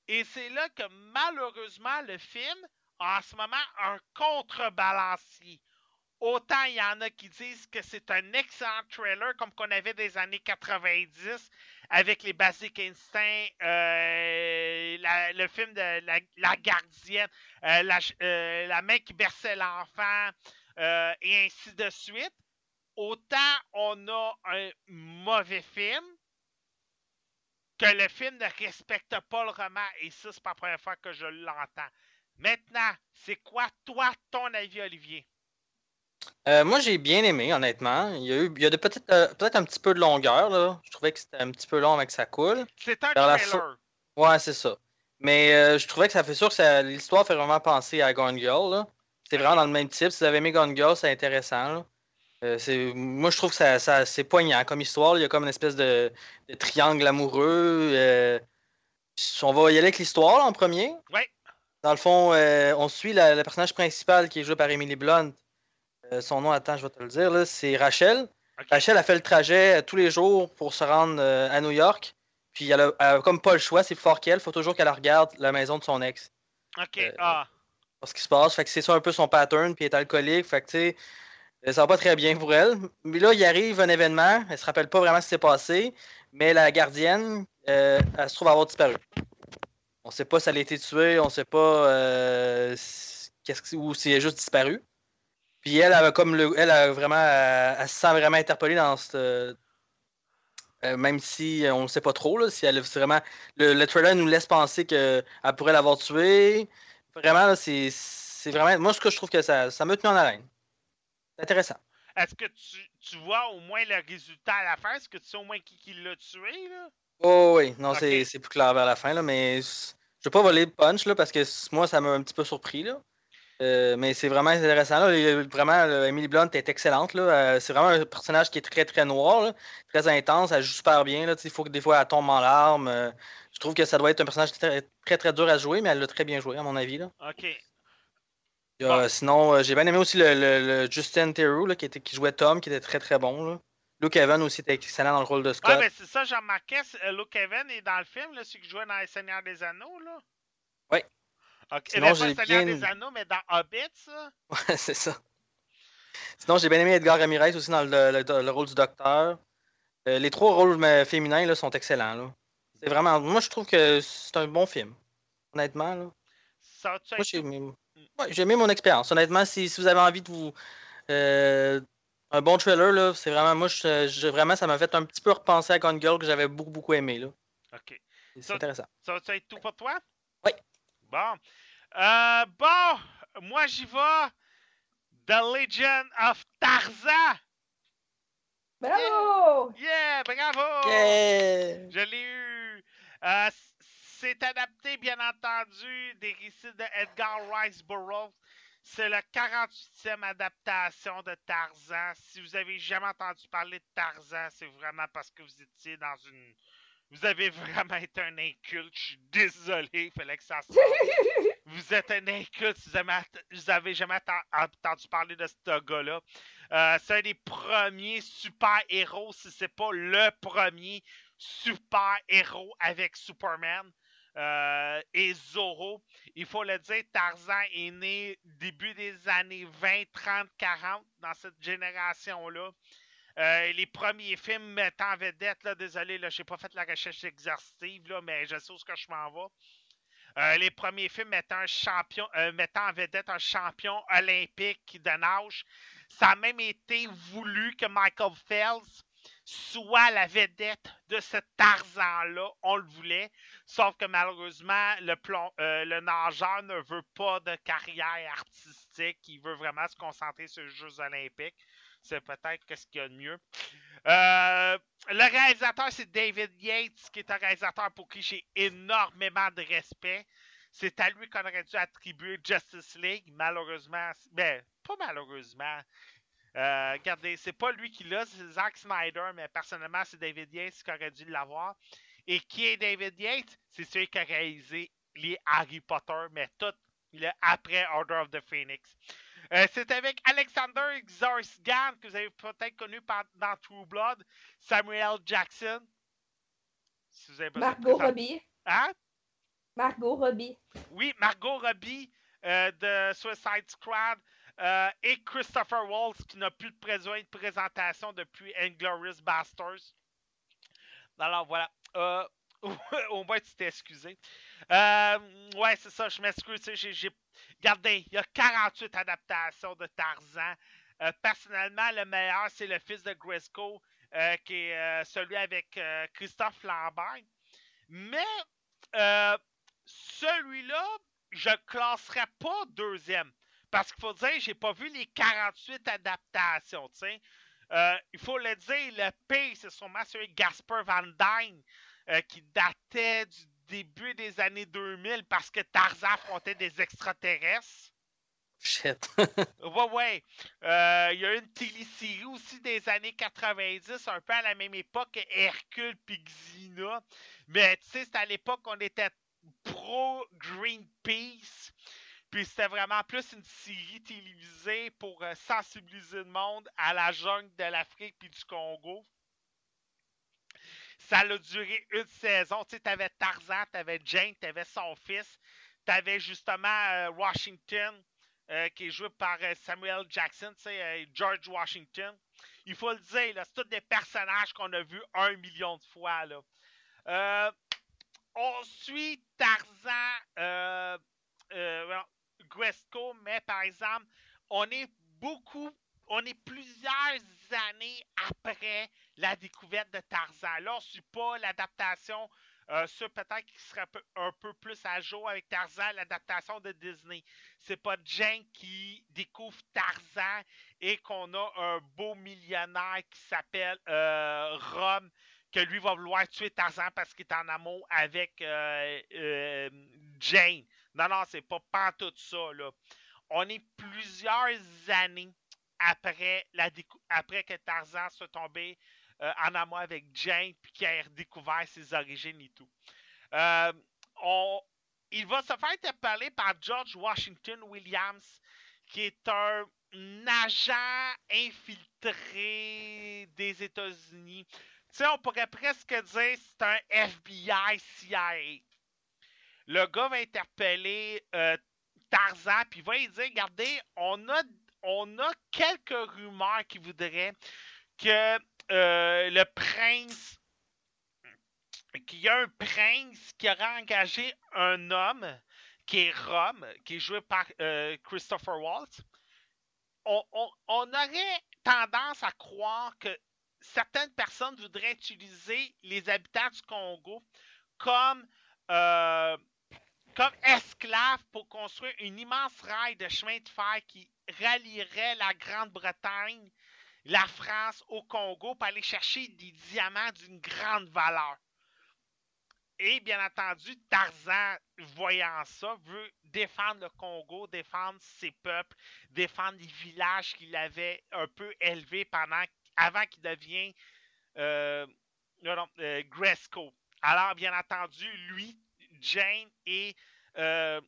Et c'est là que malheureusement, le film a en ce moment un contrebalancier. Autant il y en a qui disent que c'est un excellent trailer comme qu'on avait des années 90 avec les Basic Instincts, euh, le film de la, la gardienne, euh, la, euh, la main qui berçait l'enfant euh, et ainsi de suite. Autant on a un mauvais film que le film ne respecte pas le roman. Et ça, c'est pas la première fois que je l'entends. Maintenant, c'est quoi, toi, ton avis, Olivier? Euh, moi, j'ai bien aimé, honnêtement. Il y a eu il y a de petites, euh, peut-être un petit peu de longueur, là. Je trouvais que c'était un petit peu long avec sa coule. C'est un trailer. Ouais, c'est ça. Mais euh, je trouvais que ça fait sûr que ça- l'histoire fait vraiment penser à Gone Girl, là. C'est vraiment dans le même type. Si vous avez aimé Gone Girl, c'est intéressant, là. Euh, moi, je trouve que ça, ça- c'est poignant comme histoire. Il y a comme une espèce de, de triangle amoureux. euh, on va y aller avec l'histoire, là, en premier. Ouais. Dans le fond, euh, on suit la, le personnage principal qui est joué par Emily Blunt. Son nom, attends, je vais te le dire, là, c'est Rachel. Rachel a fait le trajet tous les jours pour se rendre à New York. Puis elle a, elle a comme pas le choix, c'est plus fort qu'elle. faut toujours qu'elle regarde la maison de son ex. Ok, ah. Ce qui se passe. Fait que c'est ça un peu son pattern. Puis elle est alcoolique. Fait que tu sais, ça va pas très bien pour elle. Mais là, il arrive un événement. Elle se rappelle pas vraiment ce qui s'est passé. Mais la gardienne, euh, elle se trouve avoir disparu. On sait pas si elle a été tuée. On sait pas euh, si- ou si elle a juste disparu. Puis elle, elle comme le, elle a vraiment, elle, se sent vraiment interpellée dans cette, euh, même si euh, on ne sait pas trop, là, si elle c'est vraiment. Le, le trailer nous laisse penser qu'elle pourrait l'avoir tué. Vraiment, c'est vraiment. Moi, ce que je trouve que ça, ça m'a tenu en haleine. Intéressant. Est-ce que tu, tu vois au moins le résultat à la fin? Est-ce que tu sais au moins qui, qui l'a tué, là? Oh oui, non, c'est, plus clair vers la fin, là, mais je vais pas voler le punch là, parce que moi, ça m'a un petit peu surpris. Là. Euh, mais c'est vraiment intéressant. Là. Vraiment, Emily Blunt est excellente. Là. Euh, c'est vraiment un personnage qui est très très noir, là, très intense. Elle joue super bien. Là. Il faut que des fois elle tombe en larmes. Euh, je trouve que ça doit être un personnage très très, très dur à jouer, mais elle l'a très bien joué, à mon avis. Là. Ok. Il y a- Bon. Sinon, euh, j'ai bien aimé aussi le, le- le Justin Theroux là, qui, était, qui jouait Tom, qui était très très bon. Là. Luke Evans aussi était excellent dans le rôle de Ah, Scott. ben c'est ça, j'en remarquais. c'est- euh, Luke Evans est dans le film, là, celui qui jouait dans Les Seigneurs des Anneaux, là. Oui. Ok. Sinon, ben, pas j'ai Les Seigneurs bien- des Anneaux, mais dans Hobbit, ça. Ouais, c'est ça. Sinon, j'ai bien aimé Edgar Ramirez aussi dans le, le- le rôle du docteur. Euh, les trois rôles mais, féminins là, sont excellents. Là. C'est vraiment. Moi, je trouve que c'est un bon film. Honnêtement. Là. Ça Moi, j'ai aimé... ouais, j'ai aimé mon expérience. Honnêtement, si, si vous avez envie de vous. euh, un bon trailer, là, c'est vraiment. Moi, je, je- vraiment, ça m'a fait un petit peu repenser à Gone Girl que j'avais beaucoup, beaucoup aimé. Là. Ok. C'est Ça- intéressant. Ça va être tout pour toi? Oui. Bon. Euh, bon, moi j'y vais. The Legend of Tarzan. Bravo! Yeah, bravo! Yeah! Je l'ai eu. Euh, c'est adapté, bien entendu, des récits de Edgar Rice Burroughs. C'est la 48e adaptation de Tarzan. Si vous avez jamais entendu parler de Tarzan, c'est vraiment parce que vous étiez dans une. Vous avez vraiment été un inculte. Je suis désolé, il fallait que ça sorte. vous êtes un inculte si vous avez, jamais entendu parler de ce gars-là. Euh, c'est un des premiers super-héros, si c'est pas le premier super-héros avec Superman euh, et Zorro. Il faut le dire, Tarzan est né début des années 20, 30, 40 dans cette génération-là. Euh, les premiers films mettant en vedette, désolé, là, j'ai pas fait la recherche exhaustive, mais je sais où ce que je m'en vais. Euh, les premiers films mettant, champion, mettant en vedette un champion olympique de nage. Ça a même été voulu que Michael Phelps soit la vedette de ce Tarzan-là. On le voulait. Sauf que malheureusement, euh, le nageur ne veut pas de carrière artistique. Il veut vraiment se concentrer sur les Jeux olympiques. C'est peut-être ce qu'il y a de mieux. Euh, le réalisateur, c'est David Yates, qui est un réalisateur pour qui j'ai énormément de respect. C'est à lui qu'on aurait dû attribuer Justice League. Malheureusement, ben, pas malheureusement. Euh, regardez, c'est pas lui qui l'a, c'est Zack Snyder, mais personnellement, c'est David Yates qui aurait dû l'avoir. Et qui est David Yates? C'est celui qui a réalisé les Harry Potter, mais tout le après Order of the Phoenix. Euh, c'est avec Alexander Skarsgård, que vous avez peut-être connu par- dans True Blood, Samuel Jackson. Si vous avez besoin de Margot Robbie. Hein? Margot Robbie. Oui, Margot Robbie euh, de Suicide Squad euh, et Christopher Waltz qui n'a plus de présentation depuis Inglorious Bastards. Alors voilà. Euh, au moins tu t'es excusé. Euh, ouais, c'est ça, je m'excuse. Regardez, il y a 48 adaptations de Tarzan. Euh, personnellement, le meilleur, c'est le fils de Grisco, euh, qui est celui avec Christophe Lambert. Mais celui-là, je le classerais pas deuxième. Parce qu'il faut dire, j'ai pas vu les 48 adaptations, tu sais. Euh, il faut le dire, le P, c'est sûrement celui de Gasper Van Dyne, euh, qui datait du début des années 2000 parce que Tarzan affrontait des extraterrestres. Shit. Ouais, ouais. Euh, il y a une télésérie aussi des années 90, un peu à la même époque que Hercule puis Xena. Mais tu sais, c'était à l'époque qu'on était pro Greenpeace. Puis c'était vraiment plus une série télévisée pour euh, sensibiliser le monde à la jungle de l'Afrique puis du Congo. Ça a duré une saison. Tu sais, t'avais Tarzan, t'avais Jane, t'avais son fils, t'avais justement euh, Washington, euh, qui est joué par Samuel Jackson, tu sais, George Washington. Il faut le dire, là, c'est tous des personnages qu'on a vus un million de fois. Là. On suit Tarzan, Gresco, mais par exemple, on est beaucoup, on est plusieurs années après la découverte de Tarzan. Là, on ne suit pas l'adaptation, euh, peut-être qui serait un peu, plus à jour avec Tarzan, l'adaptation de Disney. C'est pas Jane qui découvre Tarzan et qu'on a un beau millionnaire qui s'appelle euh, Rom, que lui va vouloir tuer Tarzan parce qu'il est en amour avec euh, euh, Jane. Non, non, c'est pas tout ça, là. On est plusieurs années après, la que Tarzan soit tombé euh, en amour avec Jane puis qu'il ait redécouvert ses origines et tout. Euh, il va se faire interpeller par George Washington Williams, qui est un agent infiltré des États-Unis. Tu sais, on pourrait presque dire que c'est un FBI CIA. Le gars va interpeller euh, Tarzan, puis va lui dire, regardez, on a, on a quelques rumeurs qui voudraient que euh, le prince, qu'il y a un prince qui aurait engagé un homme qui est Rome, qui est joué par euh, Christopher Waltz. On aurait tendance à croire que certaines personnes voudraient utiliser les habitants du Congo comme, euh, comme esclaves pour construire une immense rail de chemin de fer qui rallierait la Grande-Bretagne, la France au Congo pour aller chercher des diamants d'une grande valeur. Et bien entendu, Tarzan, voyant ça, veut défendre le Congo, défendre ses peuples, défendre les villages qu'il avait un peu élevés pendant, avant qu'il devienne euh, euh, Gresco. Alors, bien entendu, lui, Jane et euh,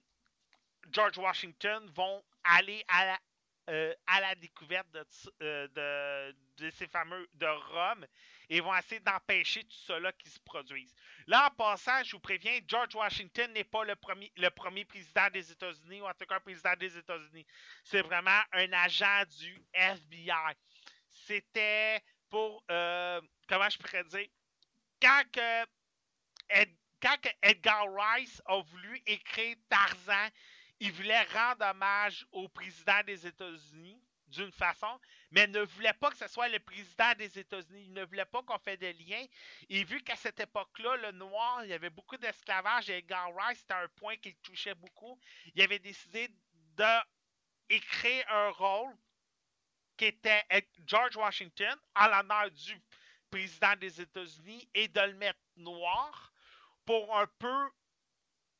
George Washington vont aller à la, euh, à découverte de, euh, de, ces fameux de Rome et vont essayer d'empêcher tout cela qui se produise. Là, en passant, je vous préviens, George Washington n'est pas le premier, président des États-Unis, ou en tout cas président des États-Unis. C'est vraiment un agent du FBI. C'était pour, comment je pourrais dire, quand, Ed- quand Edgar Rice a voulu écrire Tarzan, il voulait rendre hommage au président des États-Unis d'une façon, mais ne voulait pas que ce soit le président des États-Unis. Il ne voulait pas qu'on fait de lien. Et vu qu'à cette époque-là, le noir, il y avait beaucoup d'esclavage et Edgar Rice, c'était un point qui le touchait beaucoup, il avait décidé de écrire un rôle qui était George Washington en l'honneur du président des États-Unis et de le mettre noir pour un peu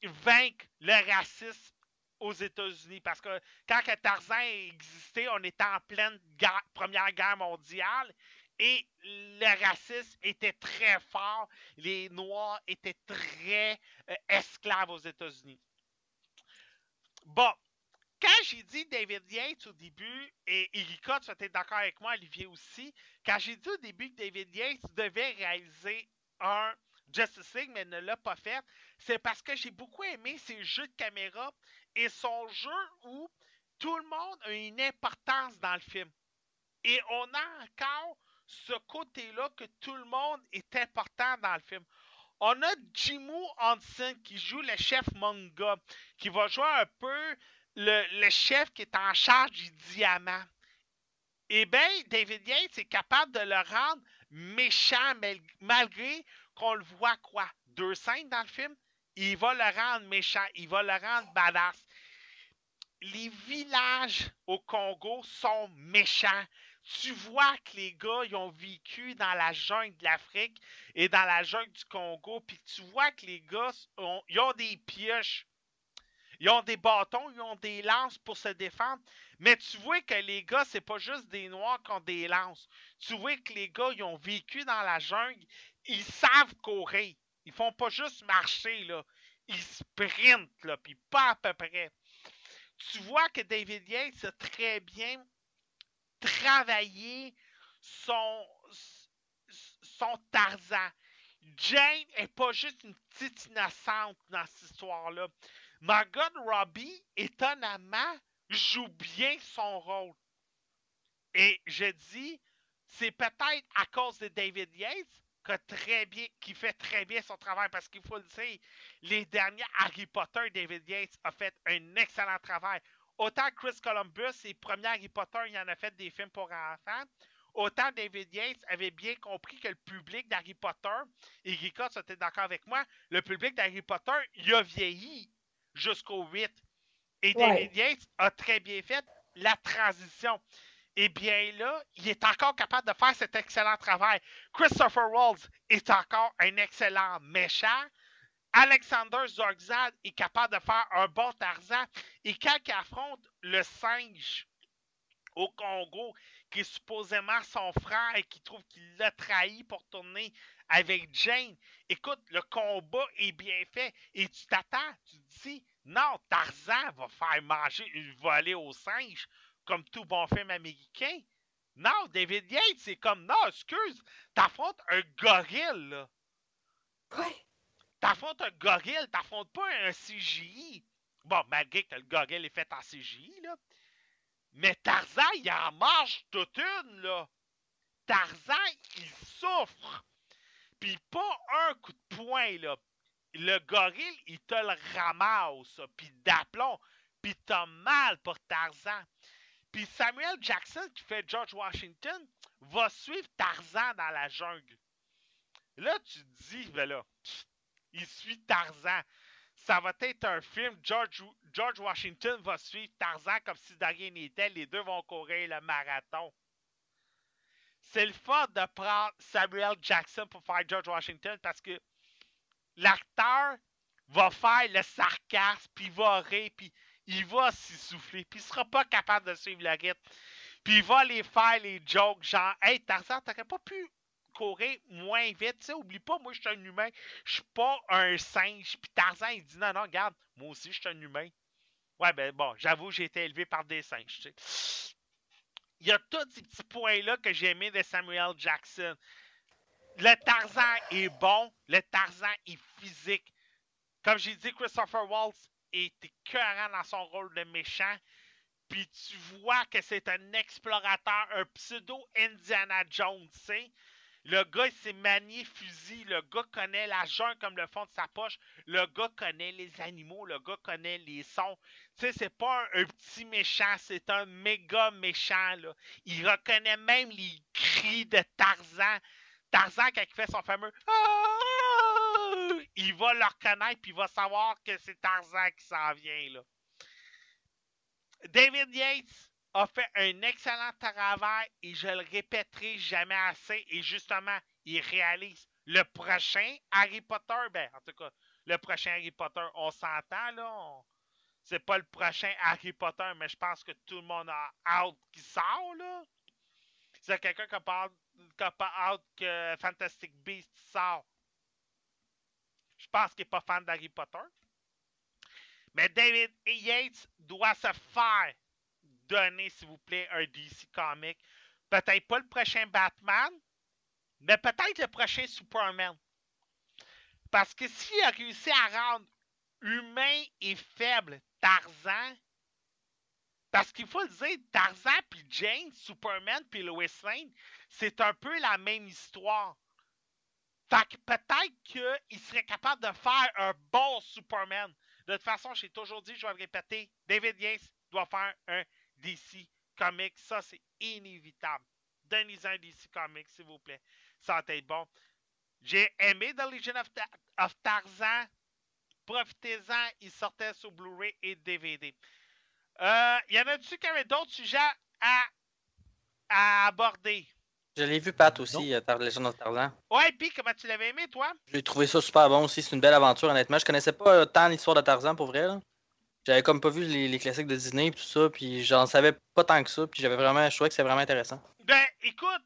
vaincre le racisme aux États-Unis. Parce que quand Tarzan existait, on était en pleine Première Guerre mondiale et le racisme était très fort. Les Noirs étaient très euh, esclaves aux États-Unis. Bon, quand j'ai dit David Yates au début, et Erika, tu être d'accord avec moi, Olivier aussi, quand j'ai dit au début que David Yates devait réaliser un Justice League, mais ne l'a pas fait, c'est parce que j'ai beaucoup aimé ses jeux de caméra et son jeu où tout le monde a une importance dans le film. Et on a encore ce côté-là que tout le monde est important dans le film. On a Jimu Hansen qui joue le chef manga, qui va jouer un peu le, le chef qui est en charge du diamant. Eh bien, David Yates est capable de le rendre méchant mal- malgré qu'on le voit quoi? deux scènes dans le film, il va le rendre méchant, il va le rendre badass. Les villages au Congo sont méchants. Tu vois que les gars, ils ont vécu dans la jungle de l'Afrique et dans la jungle du Congo, puis tu vois que les gars, ils ont des pioches. Ils ont des bâtons, ils ont des lances pour se défendre. Mais tu vois que les gars, c'est pas juste des noirs qui ont des lances. Tu vois que les gars, ils ont vécu dans la jungle. Ils savent courir. Ils font pas juste marcher, là. Ils sprintent, là, puis pas à peu près. Tu vois que David Yates a très bien travaillé son, son Tarzan. Jane est pas juste une petite innocente dans cette histoire-là. Margot Robbie, étonnamment, joue bien son rôle. Et je dis, c'est peut-être à cause de David Yates que très bien, qui fait très bien son travail parce qu'il faut le dire, les derniers Harry Potter, David Yates a fait un excellent travail. Autant Chris Columbus, les premiers Harry Potter, il en a fait des films pour enfants. Autant David Yates avait bien compris que le public d'Harry Potter, et Rika, tu étais d'accord avec moi, le public d'Harry Potter, il a vieilli jusqu'au 8. Et David Yates a très bien fait la transition. Et bien là, il est encore capable de faire cet excellent travail. Christopher Waltz est encore un excellent méchant. Alexander Zorgzad est capable de faire un bon Tarzan. Et quand il affronte le singe au Congo, qui est supposément son frère et qui trouve qu'il l'a trahi pour tourner avec Jane, écoute, le combat est bien fait. Et tu t'attends, tu te dis, non, Tarzan va faire manger, il va au singe comme tout bon film américain. Non, David Yates, c'est comme, non, excuse, t'affrontes un gorille, là. Quoi? T'affrontes un gorille, t'affrontes pas un CGI. Bon, malgré que le gorille est fait en CGI, là. Mais Tarzan, il en mange toute une, là. Tarzan, il souffre. Puis pas un coup de poing, là. Le gorille, il te le ramasse, puis d'aplomb. Puis t'as mal pour Tarzan. Puis Samuel Jackson, qui fait George Washington, va suivre Tarzan dans la jungle. Là, tu te dis, ben là, il suit Tarzan. Ça va être un film. George, Washington va suivre Tarzan comme si de rien n'était. Les deux vont courir le marathon. C'est le fun de prendre Samuel Jackson pour faire George Washington parce que l'acteur va faire le sarcasme, puis va rire, puis il va s'essouffler, puis il sera pas capable de suivre le rythme. Puis il va aller faire les jokes, genre, hey Tarzan, t'aurais pas pu courir moins vite, tu sais, oublie pas, moi je suis un humain, je suis pas un singe. Puis Tarzan, il dit, non, non, regarde, moi aussi je suis un humain. Ouais, ben bon, j'avoue, j'ai été élevé par des singes, tu sais. Il y a tous ces petits points-là que j'ai aimé de Samuel Jackson. Le Tarzan est bon, le Tarzan est physique. Comme j'ai dit, Christopher Waltz est écœurant dans son rôle de méchant. Puis tu vois que c'est un explorateur, un pseudo Indiana Jones, tu. Le gars, il s'est manié fusil. Le gars connaît la jungle comme le fond de sa poche. Le gars connaît les animaux. Le gars connaît les sons. Tu sais, c'est pas un, un, petit méchant, c'est un méga méchant, là. Il reconnaît même les cris de Tarzan. Tarzan, quand il fait son fameux ah! Il va le reconnaître puis il va savoir que c'est Tarzan qui s'en vient, là. David Yates a fait un excellent travail et je le répéterai jamais assez. Et justement, il réalise le prochain Harry Potter. Ben, en tout cas, le prochain Harry Potter, on s'entend, là. On... C'est pas le prochain Harry Potter, mais je pense que tout le monde a hâte qui sort, là. C'est quelqu'un qui a pas hâte que Fantastic Beast sort. Je pense qu'il n'est pas fan d'Harry Potter. Mais David Yates doit se faire donner, s'il vous plaît, un DC comic. Peut-être pas le prochain Batman, mais peut-être le prochain Superman. Parce que s'il a réussi à rendre humain et faible Tarzan, parce qu'il faut le dire, Tarzan puis Jane, Superman puis Lois Lane, c'est un peu la même histoire. Peut-être qu'il serait capable de faire un bon Superman. De toute façon, j'ai toujours dit, je vais le répéter, David Yates doit faire un DC Comics. Ça, c'est inévitable. Donnez-en un DC Comics, s'il vous plaît. Ça va être bon. J'ai aimé The Legend of, Ta- of Tarzan. Profitez-en, il sortait sur Blu-ray et DVD. Euh, y en a-tu qui avaient d'autres sujets à aborder? Je l'ai vu, Pat, aussi, Non. euh, Tar- Legend of Tarzan. Ouais, puis comment tu l'avais aimé, toi? J'ai trouvé ça super bon aussi. C'est une belle aventure, honnêtement. Je connaissais pas euh, tant l'histoire de Tarzan, pour vrai. là. J'avais comme pas vu les, les classiques de Disney et tout ça, puis j'en savais pas tant que ça, puis j'avais vraiment, je trouvais que c'était vraiment intéressant. Ben, écoute,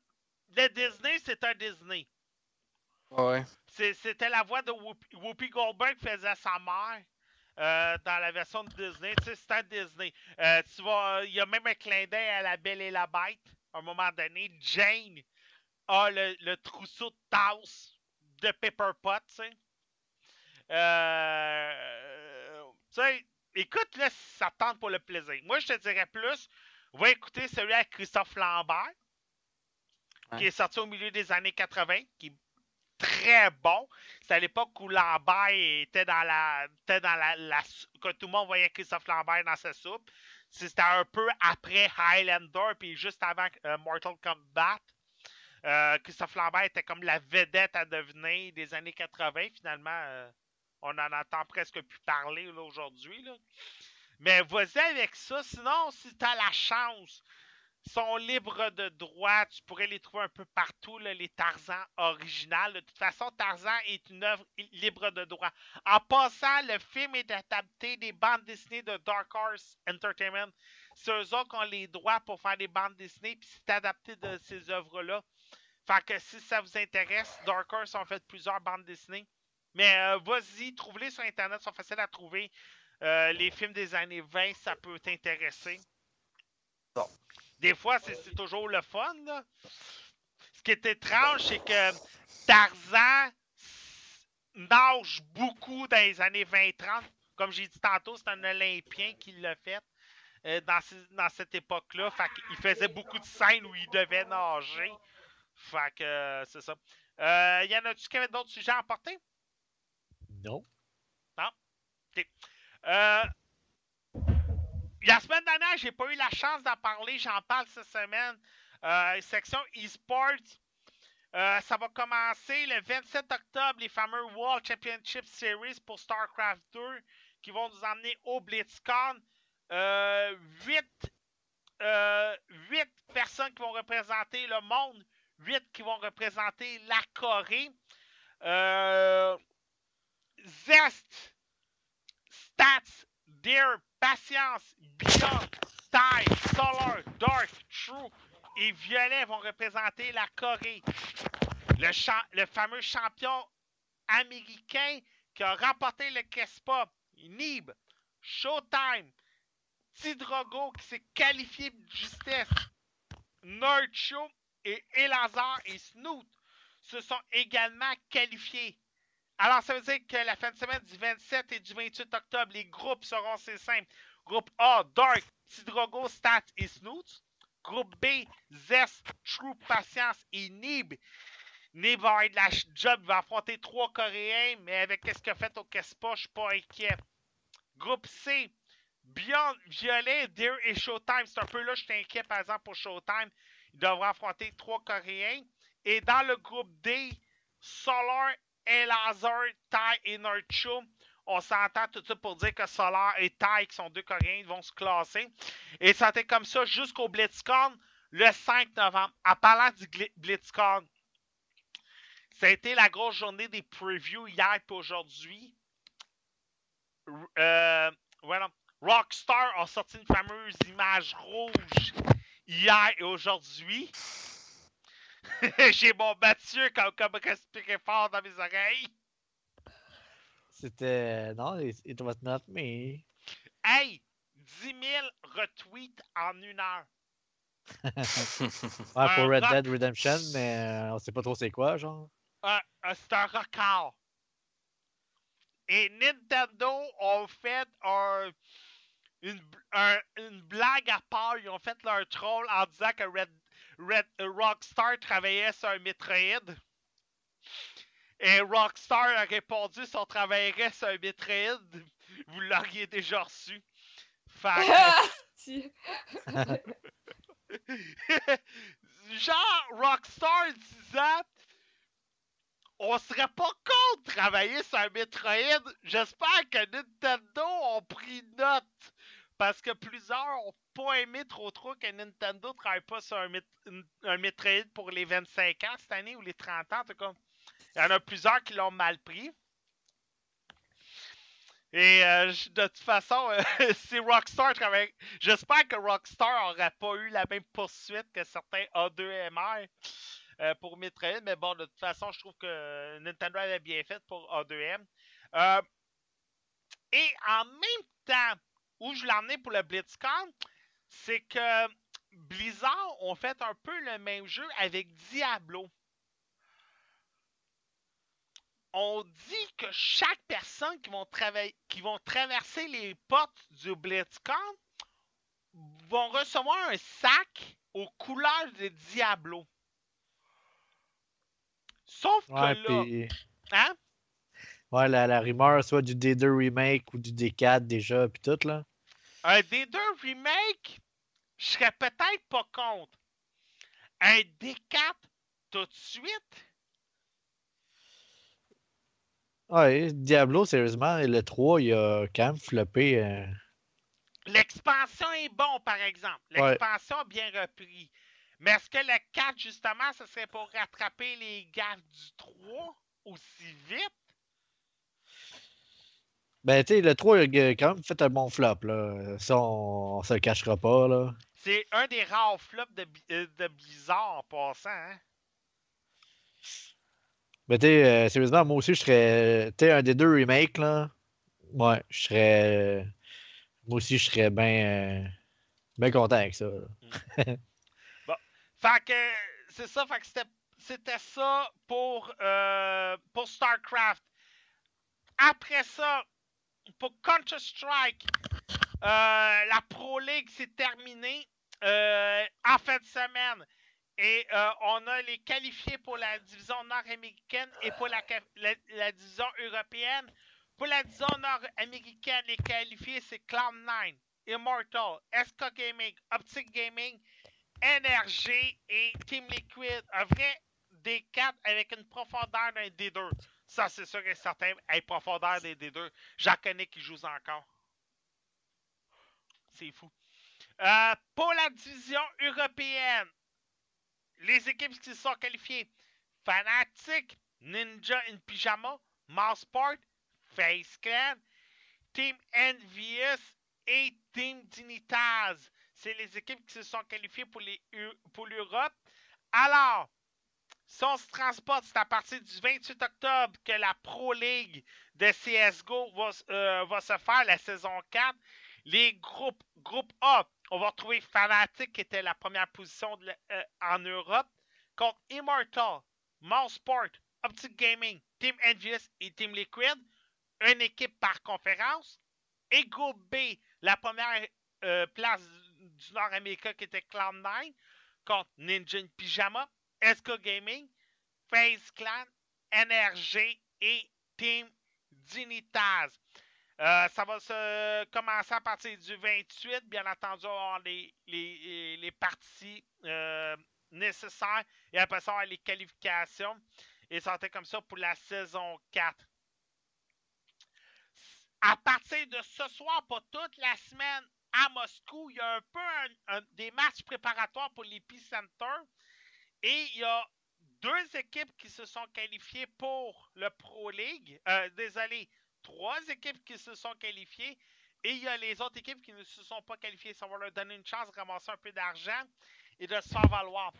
le Disney, c'est un Disney. Ouais. C'est- C'était la voix de Whoopi, Whoopi Goldberg qui faisait sa mère euh, dans la version de Disney. Tu sais, c'est un Disney. Euh, tu vas, il y a même un clin d'œil à la Belle et la Bête. À un moment donné, Jane a le, le trousseau de tasse de Pepper Pot, tu sais. Euh, tu sais, écoute, là, si ça te tente pour le plaisir. Moi, je te dirais plus, va écouter celui avec Christophe Lambert, qui est sorti au milieu des années 80, qui est très bon. C'est à l'époque où Lambert était dans la. était dans la, la que tout le monde voyait Christophe Lambert dans sa soupe. C'était un peu après Highlander, puis juste avant euh, Mortal Kombat. Euh, Christophe Lambert était comme la vedette à devenir des années 80. Finalement, euh, on en entend presque plus parler aujourd'hui. Mais vas-y avec ça. Sinon, si tu as la chance, sont libres de droit. Tu pourrais les trouver un peu partout, là, les Tarzans originales. De toute façon, Tarzan est une œuvre libre de droit. En passant, le film est adapté des bandes dessinées de Dark Horse Entertainment. C'est eux autres qui ont les droits pour faire des bandes dessinées, puis c'est adapté de ces œuvres-là. Fait que si ça vous intéresse, Dark Horse ont fait plusieurs bandes dessinées. Mais euh, vas-y, trouve-les sur Internet, sont faciles à trouver. Euh, les films des années 20, ça peut t'intéresser. Bon. Des fois, c'est toujours le fun. là. Ce qui est étrange, c'est que Tarzan nage beaucoup dans les années 20-30. Comme j'ai dit tantôt, c'est un Olympien qui l'a fait euh, dans, cette époque-là. Fait qu'il faisait beaucoup de scènes où il devait nager. Fait que euh, c'est ça. Euh, y en a-tu qui avaient d'autres sujets à apporter? Non. Euh, la semaine dernière, j'ai pas eu la chance d'en parler. J'en parle cette semaine. Euh, section eSports. Euh, ça va commencer le 27 octobre, les fameux World Championship Series pour StarCraft 2 qui vont nous emmener au BlitzCon. Euh, 8, euh, personnes qui vont représenter le monde, 8 qui vont représenter la Corée. Euh, Zest, Stats, Deer, Patience, Beyond, Tide, Solar, Dark, True et Violet vont représenter la Corée. Le, fameux champion américain qui a remporté le KESPA, Nib, Showtime, Tidrogo qui s'est qualifié de justesse, Nerdcho et Elazar et Snoot se sont également qualifiés. Alors, ça veut dire que la fin de semaine du 27 et du 28 octobre, les groupes seront assez simples. Groupe A, Dark, Tidrogo, Stat et Snoot. Groupe B, Zest, True Patience et Nib. Nib va avoir de la job, il va affronter trois Coréens, mais avec ce qu'il a fait au Kespa, je suis pas inquiet. Groupe C, Beyond, Violet, Deer et Showtime. C'est un peu là, je inquiet, par exemple, pour Showtime. Il devra affronter trois Coréens. Et dans le groupe D, Solar, Elazar, Tai et Nurcho. On s'entend tout ça pour dire que Solar et Tai, qui sont deux Coréens, vont se classer. Et ça a été comme ça jusqu'au BlitzCon le 5 novembre. En parlant du BlitzCon, ça a été la grosse journée des previews hier et aujourd'hui. R- euh, voilà. Rockstar a sorti une fameuse image rouge hier et aujourd'hui. J'ai mon Mathieu comme, comme respirer fort dans mes oreilles. C'était. Non, it, was not me. Hey! 10 000 retweets en une heure. Ouais, pour Red rock. Dead Redemption, mais euh, on sait pas trop c'est quoi, genre. Un- C'est un record. Et Nintendo ont fait un- une, un- une blague à part. Ils ont fait leur troll en disant que Red, Red, euh, Rockstar travaillait sur un Metroid. Et Rockstar a répondu si on travaillerait sur un Metroid, vous l'auriez déjà reçu. Fait Si. Genre, Rockstar disant on serait pas contre travailler sur un Metroid. J'espère que Nintendo ont pris note. Parce que plusieurs ont pas aimé trop trop que Nintendo travaille pas sur un, un pour les 25 ans cette année ou les 30 ans en tout cas. Il y en a plusieurs qui l'ont mal pris. Et euh, de toute façon, euh, si Rockstar travaille. J'espère que Rockstar aurait pas eu la même poursuite que certains A2MR euh, pour Metroid. Mais bon, de toute façon, je trouve que Nintendo avait bien fait pour A2M. Euh, et en même temps, où je l'ai emmené pour le BlitzCon, c'est que Blizzard ont fait un peu le même jeu avec Diablo. On dit que chaque personne qui vont, qui vont traverser les portes du BlitzCon vont recevoir un sac aux couleurs de Diablo. Sauf que là, puis. hein? Ouais, la, la rumeur, soit du D2 Remake ou du D4 déjà, puis tout, là. Un D2 remake, je serais peut-être pas contre. Un D4 tout de suite, Ouais, Diablo, sérieusement, le 3, il a quand même floppé. euh, l'expansion est bon par exemple. Ouais. L'expansion a bien repris. Mais est-ce que le 4, justement, ce serait pour rattraper les gaffes du 3 aussi vite? Ben, tu sais, le 3, il a quand même fait un bon flop, là. Ça, on, on se le cachera pas, là. C'est un des rares flops de, euh, de Blizzard en passant. Hein? Mais tu sais, euh, sérieusement, moi aussi, je serais. Tu un des deux remakes, là. Ouais, je serais. Moi aussi, je serais bien. bien content avec ça. là. Fait que c'est ça, fait que c'était, c'était ça pour, euh, pour StarCraft. Après ça, pour Counter-Strike, euh, la Pro League s'est terminée euh, en fin de semaine. Et euh, on a les qualifiés pour la division nord-américaine et pour la, division européenne. Pour la division nord-américaine, les qualifiés, c'est Cloud9, Immortal, SK Gaming, Optic Gaming, NRG et Team Liquid. Un vrai D4 avec une profondeur d'un D2. Ça, c'est sûr et certain. Hey, profondeur des D2. J'en connais qui jouent encore. C'est fou. Euh, pour la division européenne, les équipes qui sont qualifiées Fnatic, Ninja in Pyjama, Mousesport, Face Clan, Team Envious et Team Dignitas. C'est les équipes qui se sont qualifiées pour l'Europe. Alors, si on se transporte, c'est à partir du 28 octobre que la Pro League de CSGO euh, va se faire, la saison 4. Les groupes, groupe A, on va retrouver Fnatic qui était la première position euh, en Europe contre Immortal, Sport, Optic Gaming, Team Envious et Team Liquid. Une équipe par conférence. Et groupe B, la première euh, place du- Nord-Américain qui était Cloud9 contre Ninja in Pyjama, SK Gaming, FaZe Clan, NRG et Team Dignitas. Euh, ça va se commencer à partir du 28. Bien entendu, on les, les, parties euh, nécessaires et après ça, on les qualifications. Et ça comme ça pour la saison 4. À partir de ce soir, pas toute la semaine, à Moscou, il y a un peu des matchs préparatoires pour l'Epicenter. Et il y a deux équipes qui se sont qualifiées pour le Pro League. Euh, désolé, trois équipes qui se sont qualifiées. Et il y a les autres équipes qui ne se sont pas qualifiées. Ça va leur donner une chance de ramasser un peu d'argent et de se faire valoir.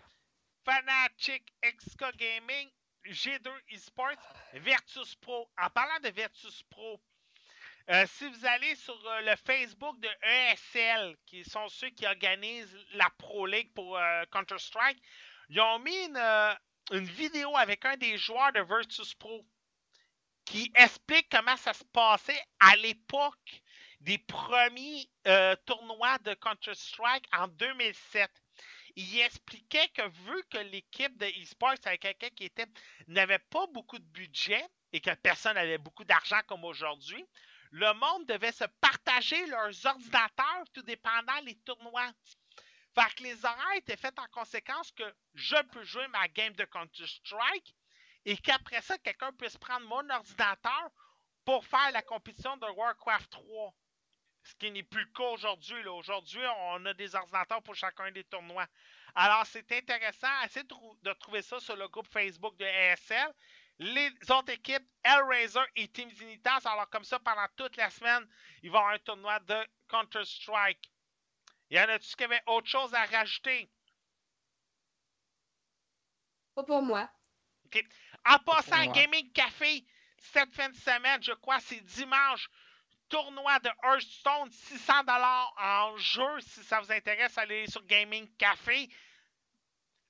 Fnatic, XK Gaming, G2 Esports, Virtus Pro. En parlant de Virtus Pro, euh, si vous allez sur euh, le Facebook de ESL, qui sont ceux qui organisent la Pro League pour euh, Counter-Strike, ils ont mis une, euh, une vidéo avec un des joueurs de Virtus Pro qui explique comment ça se passait à l'époque des premiers euh, tournois de Counter-Strike en 2007. Il expliquait que vu que l'équipe de eSports avait quelqu'un qui était n'avait pas beaucoup de budget et que personne n'avait beaucoup d'argent comme aujourd'hui, le monde devait se partager leurs ordinateurs tout dépendant les tournois. Que les horaires étaient faits en conséquence que je peux jouer ma game de Counter-Strike et qu'après ça, quelqu'un puisse prendre mon ordinateur pour faire la compétition de Warcraft 3. Ce qui n'est plus le cas aujourd'hui. Aujourd'hui, on a des ordinateurs pour chacun des tournois. Alors, c'est intéressant. Essayez de, de trouver ça sur le groupe Facebook de ASL. Les autres équipes, Hellraiser et Team Zenitas, alors comme ça, pendant toute la semaine, il va y avoir un tournoi de Counter-Strike. Y en a-tu qui avait autre chose à rajouter? Pas pour moi. En passant à moi. Gaming Café, cette fin de semaine, je crois, c'est dimanche. Tournoi de Hearthstone, 600 en jeu. Si ça vous intéresse, allez sur Gaming Café.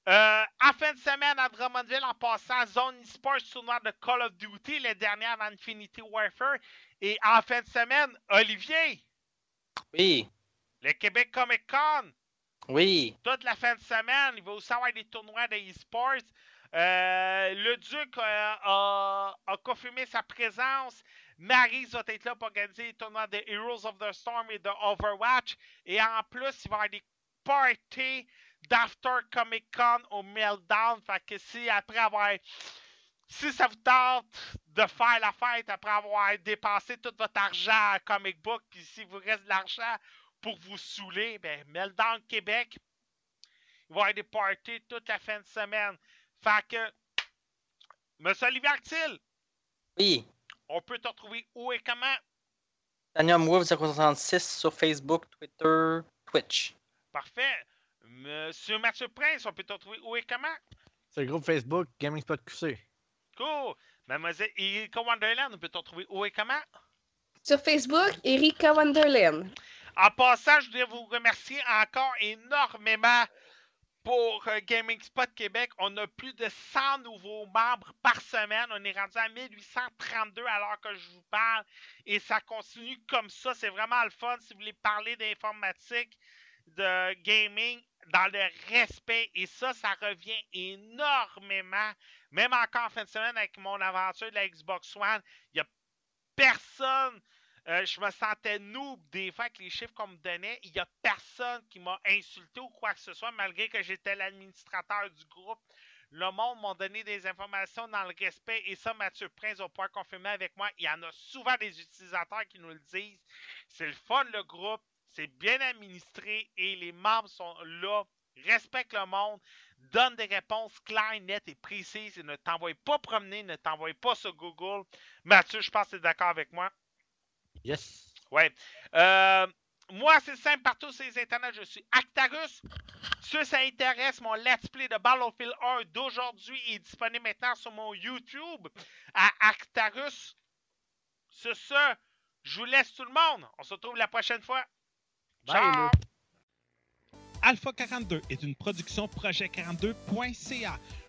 Euh, en fin de semaine, à Drummondville, en passant, Zone eSports, tournoi de Call of Duty, le dernier avant Infinity Warfare. Et en fin de semaine, Olivier, Oui, le Québec Comic Con, oui. toute la fin de semaine. Il va aussi avoir des tournois de e-sports. Euh, le Duc euh, a, a confirmé sa présence. Marie va être là pour organiser les tournois de Heroes of the Storm et de Overwatch. Et en plus, il va y avoir des parties d'After Comic Con au Meltdown. Fait que si après avoir. Si ça vous tente de faire la fête après avoir dépensé tout votre argent à comic book, puis s'il vous reste de l'argent pour vous saouler, ben Meltdown Québec, il va y avoir des parties toute la fin de semaine. Fait que, Monsieur Olivier Oui. on peut te retrouver où et comment? Tanium Wolf 066 sur Facebook, Twitter, Twitch. Parfait. Monsieur Mathieu Prince, on peut te retrouver où et comment? C'est le groupe Facebook Gaming Spot QC. Cool. Mademoiselle Erika Wonderland, on peut te retrouver où et comment? Sur Facebook, Erika Wonderland. En passant, je voudrais vous remercier encore énormément pour euh, Gaming Spot Québec. On a plus de 100 nouveaux membres par semaine. On est rendu à 1832 à l'heure que je vous parle. Et ça continue comme ça. C'est vraiment le fun si vous voulez parler d'informatique, de gaming, dans le respect. Et ça, ça revient énormément. Même encore en fin de semaine avec mon aventure de la Xbox One, il n'y a personne euh, je me sentais noob des fois avec les chiffres qu'on me donnait. Il n'y a personne qui m'a insulté ou quoi que ce soit, malgré que j'étais l'administrateur du groupe. Le monde m'a donné des informations dans le respect et ça, Mathieu Prince va pouvoir confirmer avec moi. Il y en a souvent des utilisateurs qui nous le disent. C'est le fun, le groupe. C'est bien administré et les membres sont là, respectent le monde, donnent des réponses claires, nettes et précises ne t'envoient pas promener, ne t'envoient pas sur Google. Mathieu, je pense que tu es d'accord avec moi. Yes. Ouais. Euh, moi, c'est simple, partout sur les internets, je suis Actarus. Si ça intéresse, mon Let's Play de Battlefield 1 d'aujourd'hui est disponible maintenant sur mon YouTube à Actarus. Sur ce, je vous laisse tout le monde. On se retrouve la prochaine fois. Bye, Ciao! là. Alpha 42 est une production projet42.ca.